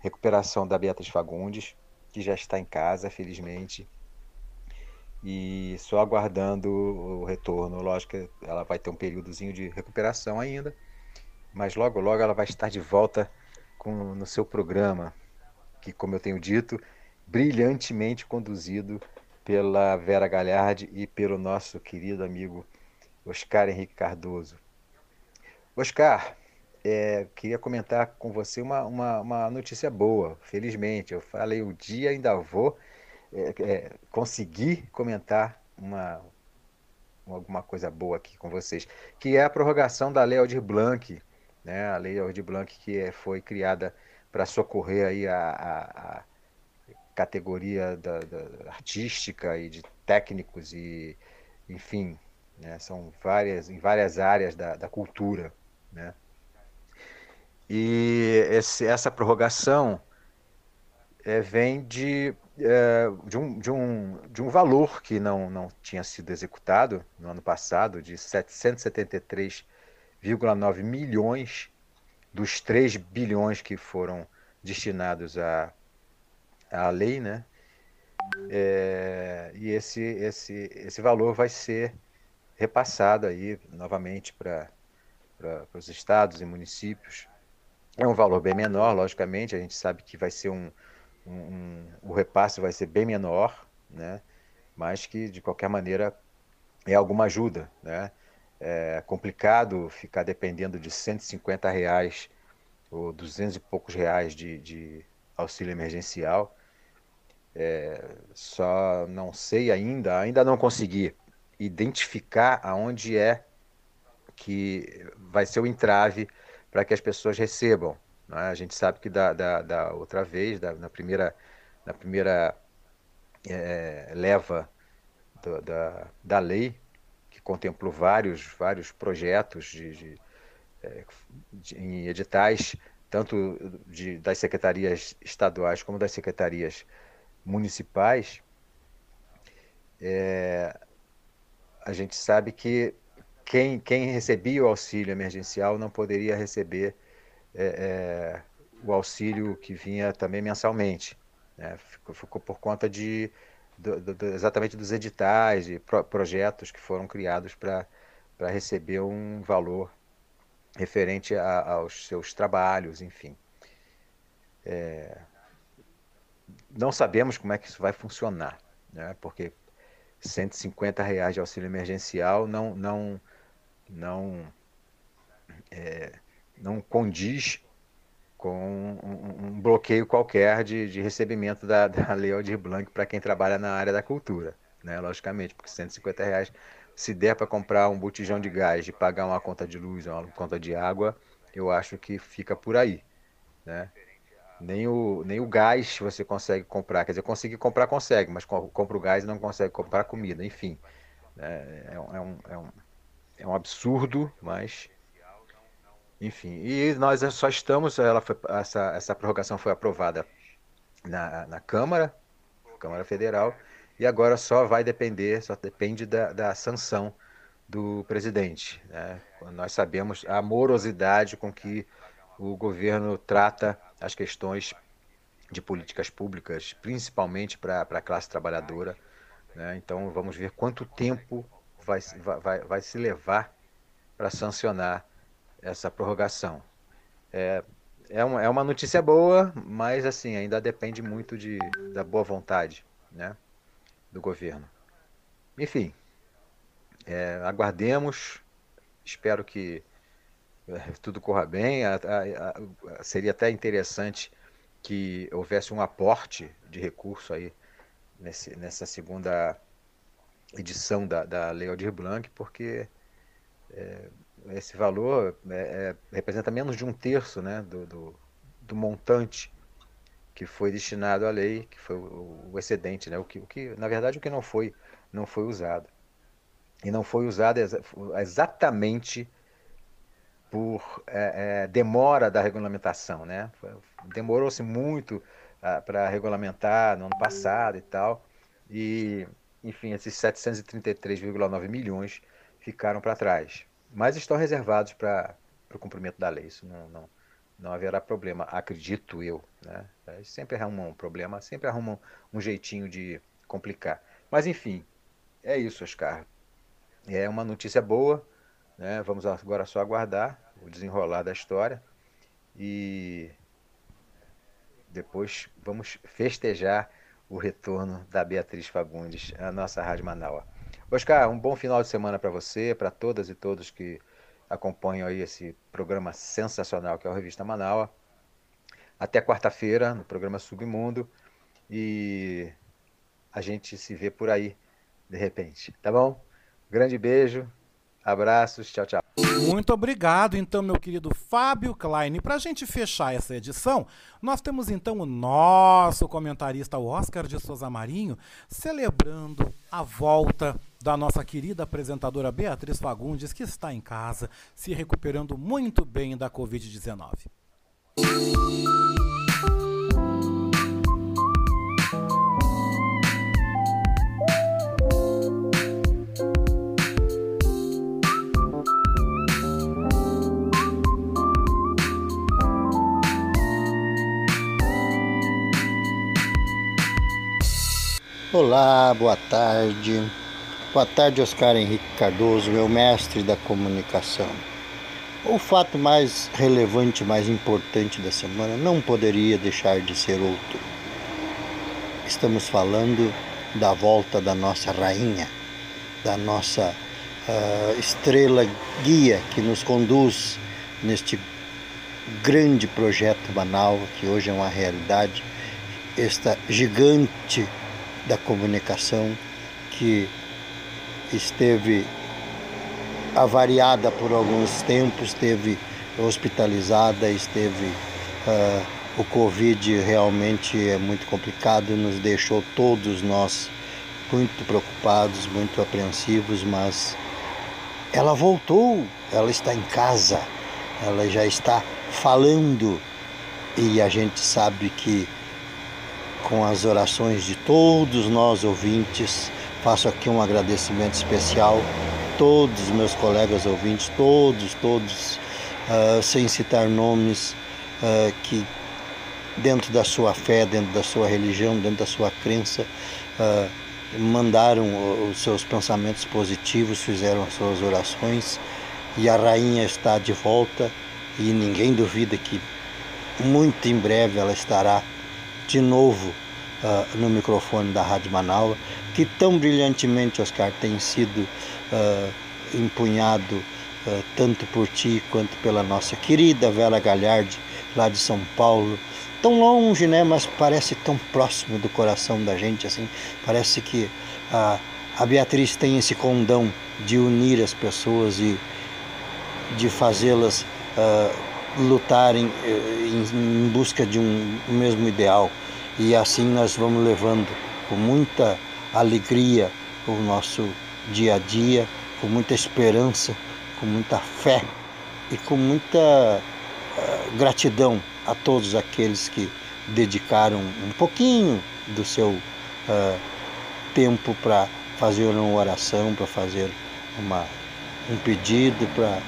recuperação da Beatriz Fagundes, que já está em casa, felizmente. E só aguardando o retorno. Lógico que ela vai ter um períodozinho de recuperação ainda, mas logo, logo ela vai estar de volta com, no seu programa, que, como eu tenho dito, brilhantemente conduzido pela Vera Galhardi e pelo nosso querido amigo Oscar Henrique Cardoso. Oscar, é, queria comentar com você uma, uma, uma, notícia boa, felizmente. Eu falei o dia, ainda vou é, é, conseguir comentar uma, alguma coisa boa aqui com vocês, que é a prorrogação da Lei Aldir Blanc, né? a Lei Aldir Blanc que é, foi criada para socorrer aí a, a, a categoria da, da, artística e de técnicos e enfim né? são várias em várias áreas da, da cultura né? e esse, essa prorrogação é, vem de, é, de, um, de, um, de um valor que não, não tinha sido executado no ano passado de 773,9 milhões dos 3 bilhões que foram destinados à, à lei, né? É, e esse, esse, esse valor vai ser repassado aí novamente para os estados e municípios. É um valor bem menor, logicamente, a gente sabe que vai ser um, um, um o repasse vai ser bem menor, né? mas que de qualquer maneira é alguma ajuda, né? É complicado ficar dependendo de 150 reais ou 200 e poucos reais de, de auxílio emergencial. É, só não sei ainda, ainda não consegui identificar aonde é que vai ser o entrave para que as pessoas recebam. Né? A gente sabe que da, da, da outra vez, da, na primeira, na primeira é, leva do, da, da lei, que contemplou vários, vários projetos de, de, é, de, em editais, tanto de, das secretarias estaduais como das secretarias municipais, é, a gente sabe que quem, quem recebia o auxílio emergencial não poderia receber é, é, o auxílio que vinha também mensalmente. Né? Ficou, ficou, por conta de, do, do, exatamente dos editais e pro, projetos que foram criados para receber um valor referente a, aos seus trabalhos, enfim. É, não sabemos como é que isso vai funcionar, né? porque 150 reais de auxílio emergencial não, não, não, é, não condiz com um, um, bloqueio qualquer de, de recebimento da, da Lei Aldir Blanc para quem trabalha na área da cultura, né? logicamente, porque 150 reais, se der para comprar um botijão de gás e pagar uma conta de luz, uma conta de água, eu acho que fica por aí. Né? Nem o, nem o gás você consegue comprar. Quer dizer, conseguir comprar, consegue, mas compra o gás e não consegue comprar comida. Enfim, é, é, é, um, é, um, é um absurdo, mas. Enfim, e nós só estamos. Ela foi, essa, essa prorrogação foi aprovada na, na Câmara, Câmara Federal, e agora só vai depender, só depende da, da sanção do presidente. Né? Nós sabemos a morosidade com que o governo trata as questões de políticas públicas, principalmente para a classe trabalhadora. Né? Então vamos ver quanto tempo vai, vai, vai se levar para sancionar essa prorrogação. É, é, uma, é uma notícia boa, mas assim ainda depende muito de, da boa vontade né, do governo. Enfim, é, aguardemos. Espero que tudo corra bem. A, a, a, seria até interessante que houvesse um aporte de recurso aí nesse, nessa segunda edição da, da Lei Aldir Blanc, porque é, esse valor é, é, representa menos de um terço né, do, do, do, montante que foi destinado à lei, que foi o, o excedente, né, o, que, o que, na verdade, o que não foi, não foi usado. E não foi usado exa exatamente por é, é, demora da regulamentação, né? Demorou-se muito ah, para regulamentar no ano passado e tal, e enfim, esses 733,9 milhões ficaram para trás, mas estão reservados para o cumprimento da lei. Isso não, não, não haverá problema, acredito eu. Né? Eles sempre arrumam um problema, sempre arrumam um jeitinho de complicar. Mas enfim, é isso, Oscar. É uma notícia boa, né? vamos agora só aguardar o desenrolar da história e depois vamos festejar o retorno da Beatriz Fagundes à nossa Rádio Manaus. Oscar, um bom final de semana para você, para todas e todos que acompanham aí esse programa sensacional que é o Revista Manaus. Até quarta-feira no programa Submundo e a gente se vê por aí de repente, tá bom? Grande beijo, abraços, tchau, tchau.
Muito obrigado, então, meu querido Fábio Klein. Para a gente fechar essa edição, nós temos então o nosso comentarista, o Oscar de Souza Marinho, celebrando a volta da nossa querida apresentadora Beatriz Fagundes, que está em casa, se recuperando muito bem da Covid-19.
Olá, boa tarde. Boa tarde, Oscar Henrique Cardoso, meu mestre da comunicação. O fato mais relevante, mais importante da semana não poderia deixar de ser outro. Estamos falando da volta da nossa rainha, da nossa uh, estrela guia que nos conduz neste grande projeto banal que hoje é uma realidade, esta gigante da comunicação que esteve avariada por alguns tempos, esteve hospitalizada, esteve uh, o Covid realmente é muito complicado, nos deixou todos nós muito preocupados, muito apreensivos, mas ela voltou, ela está em casa, ela já está falando e a gente sabe que com as orações de todos nós ouvintes. Faço aqui um agradecimento especial todos os meus colegas ouvintes, todos, todos, uh, sem citar nomes, uh, que dentro da sua fé, dentro da sua religião, dentro da sua crença, uh, mandaram os seus pensamentos positivos, fizeram as suas orações e a rainha está de volta e ninguém duvida que muito em breve ela estará de novo uh, no microfone da Rádio Manaus, que tão brilhantemente, Oscar, tem sido uh, empunhado uh, tanto por ti quanto pela nossa querida Vera Galhardi, lá de São Paulo. Tão longe, né? Mas parece tão próximo do coração da gente, assim. Parece que a, Beatriz tem esse condão de unir as pessoas e de fazê-las lutarem eh, em busca de um mesmo ideal. E assim nós vamos levando com muita alegria o nosso dia a dia, com muita esperança, com muita fé e com muita uh, gratidão a todos aqueles que dedicaram um pouquinho do seu uh, tempo para fazer uma oração, para fazer uma, um pedido, para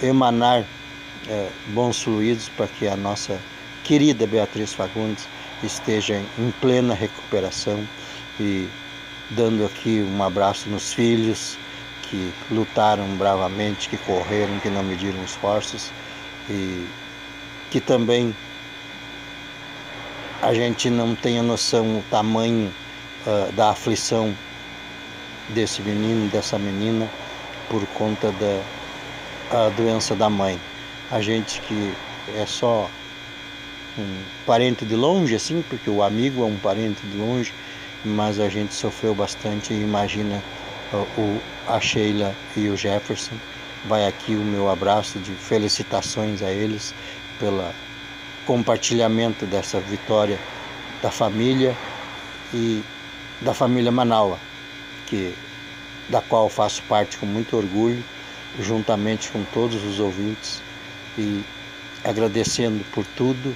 emanar uh, bons fluidos para que a nossa querida Beatriz Fagundes esteja em plena recuperação e dando aqui um abraço nos filhos que lutaram bravamente, que correram, que não mediram esforços e que também a gente não tenha noção o tamanho uh, da aflição desse menino, dessa menina, por conta da doença da mãe. A gente que é só um parente de longe, assim, porque o amigo é um parente de longe, mas a gente sofreu bastante. Imagina o, a Sheila e o Jefferson. Vai aqui o meu abraço de felicitações a eles pelo compartilhamento dessa vitória da família e da família Manaua, que, da qual faço parte com muito orgulho, juntamente com todos os ouvintes e agradecendo por tudo.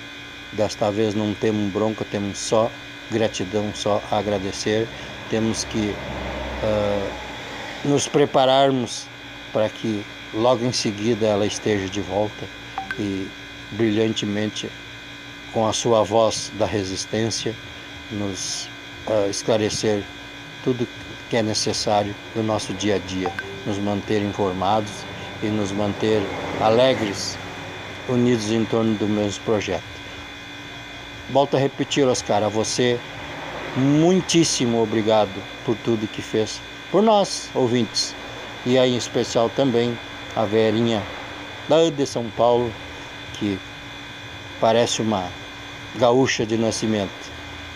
Desta vez não temos bronca, temos só gratidão, só agradecer. Temos que ah, nos prepararmos para que logo em seguida ela esteja de volta e brilhantemente com a sua voz da resistência nos ah, esclarecer tudo que é necessário no nosso dia a dia, nos manter informados e nos manter alegres, unidos em torno do mesmo projeto. Volto a repetir, Oscar, a você, muitíssimo obrigado por tudo que fez por nós, ouvintes, e aí em especial também a Verinha lá de São Paulo, que parece uma gaúcha de nascimento.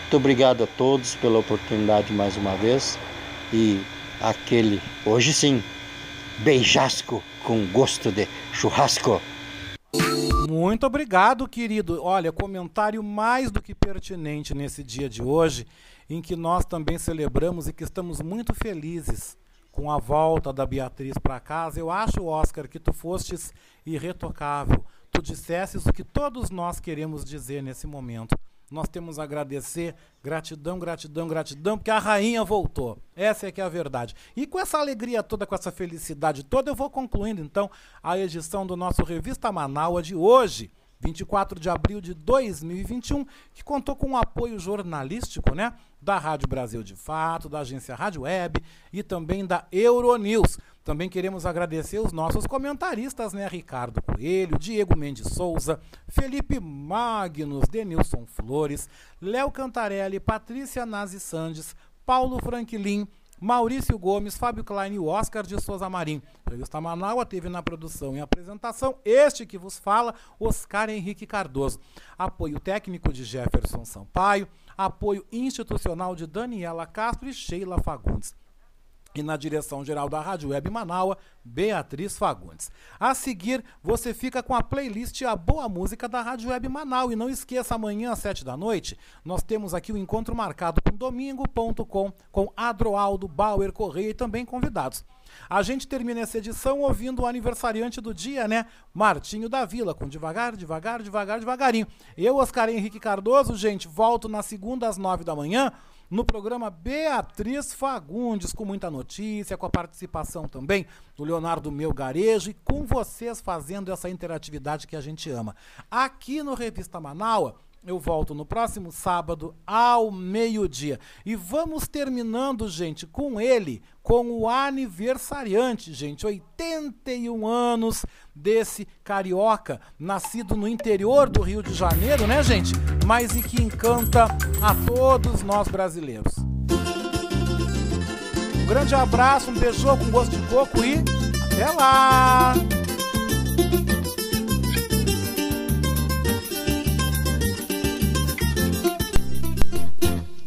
Muito obrigado a todos pela oportunidade mais uma vez e aquele, hoje sim, beijasco com gosto de churrasco.
Muito obrigado, querido. Olha, comentário mais do que pertinente nesse dia de hoje, em que nós também celebramos e que estamos muito felizes com a volta da Beatriz para casa. Eu acho, Oscar, que tu fostes irretocável. Tu dissesses o que todos nós queremos dizer nesse momento. Nós temos a agradecer, gratidão, gratidão, gratidão, porque a rainha voltou. Essa é que é a verdade. E com essa alegria toda, com essa felicidade toda, eu vou concluindo então a edição do nosso Revista Manaua de hoje. 24 de abril de 2021, que contou com o apoio jornalístico, né, da Rádio Brasil de Fato, da agência Rádio Web e também da Euronews. Também queremos agradecer os nossos comentaristas, né, Ricardo Coelho, Diego Mendes Souza, Felipe Magnus, Denilson Flores, Léo Cantarelli, Patrícia Nazi Sandes, Paulo Franklin, Maurício Gomes, Fábio Klein e Oscar de Souza Marim. Revista Manaua teve na produção e apresentação este que vos fala, Oscar Henrique Cardoso. Apoio técnico de Jefferson Sampaio, apoio institucional de Daniela Castro e Sheila Fagundes. E na direção geral da Rádio Web Manaua, Beatriz Fagundes. A seguir, você fica com a playlist A Boa Música da Rádio Web Manaus. E não esqueça, amanhã às sete da noite, nós temos aqui o encontro marcado com domingo.com, com Adroaldo, Bauer, Correia e também convidados. A gente termina essa edição ouvindo o aniversariante do dia, né? Martinho da Vila, com devagar, devagar, devagar, devagarinho. Eu, Oscar Henrique Cardoso, gente, volto na segunda às nove da manhã no programa Beatriz Fagundes, com muita notícia, com a participação também do Leonardo Melgarejo e com vocês fazendo essa interatividade que a gente ama. Aqui no Revista Manaua, eu volto no próximo sábado ao meio-dia. E vamos terminando, gente, com ele, com o aniversariante, gente, 81 anos desse carioca, nascido no interior do Rio de Janeiro, né, gente? Mas e que encanta a todos nós brasileiros. Um grande abraço, um beijo com gosto de coco e até lá!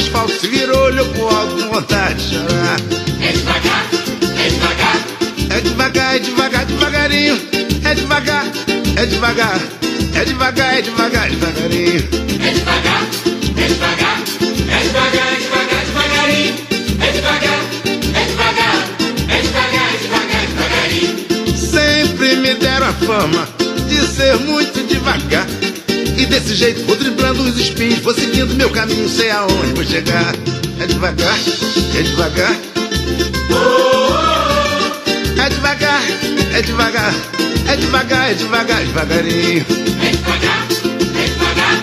asfalto, se virou, olhou pro alto com vontade de chorar. Devagarinho. É devagar, é devagar, é devagar, é devagar, devagarinho.
é devagar, é devagar, é devagar, é devagar, devagarinho. É devagar, é devagar, é devagar, é devagar, devagarinho.
Sempre me deram a fama de ser muito devagar. E desse jeito vou driblando os espinhos, vou seguindo meu caminho, sei aonde vou chegar. É devagar, é devagar. É devagar, é devagar, é devagar, é devagar, devagarinho.
É devagar, é devagar,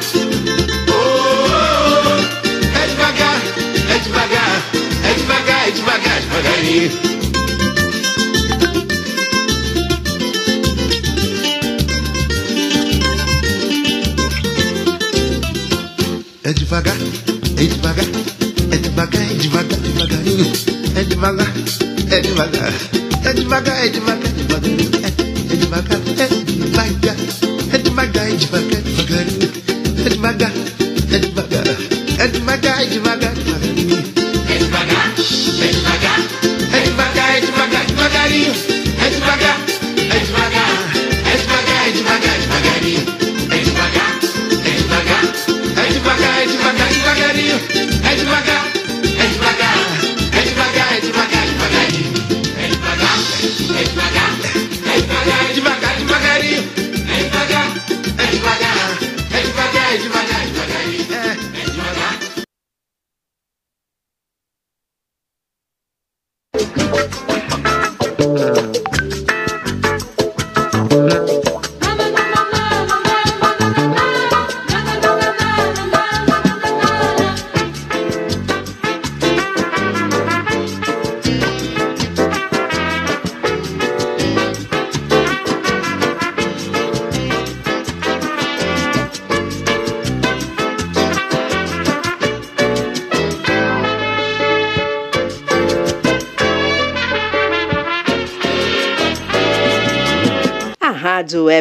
É devagar, é devagar,
devagarinho. É devagar, é devagar, é devagar, é devagar, devagarinho. É devagar, é devagar, é devagar, é devagar, devagarinho. É, é devagar, é devagar, é devagar, é devagar. É devagar, é devagar, é devagar, é devagar,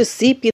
Participe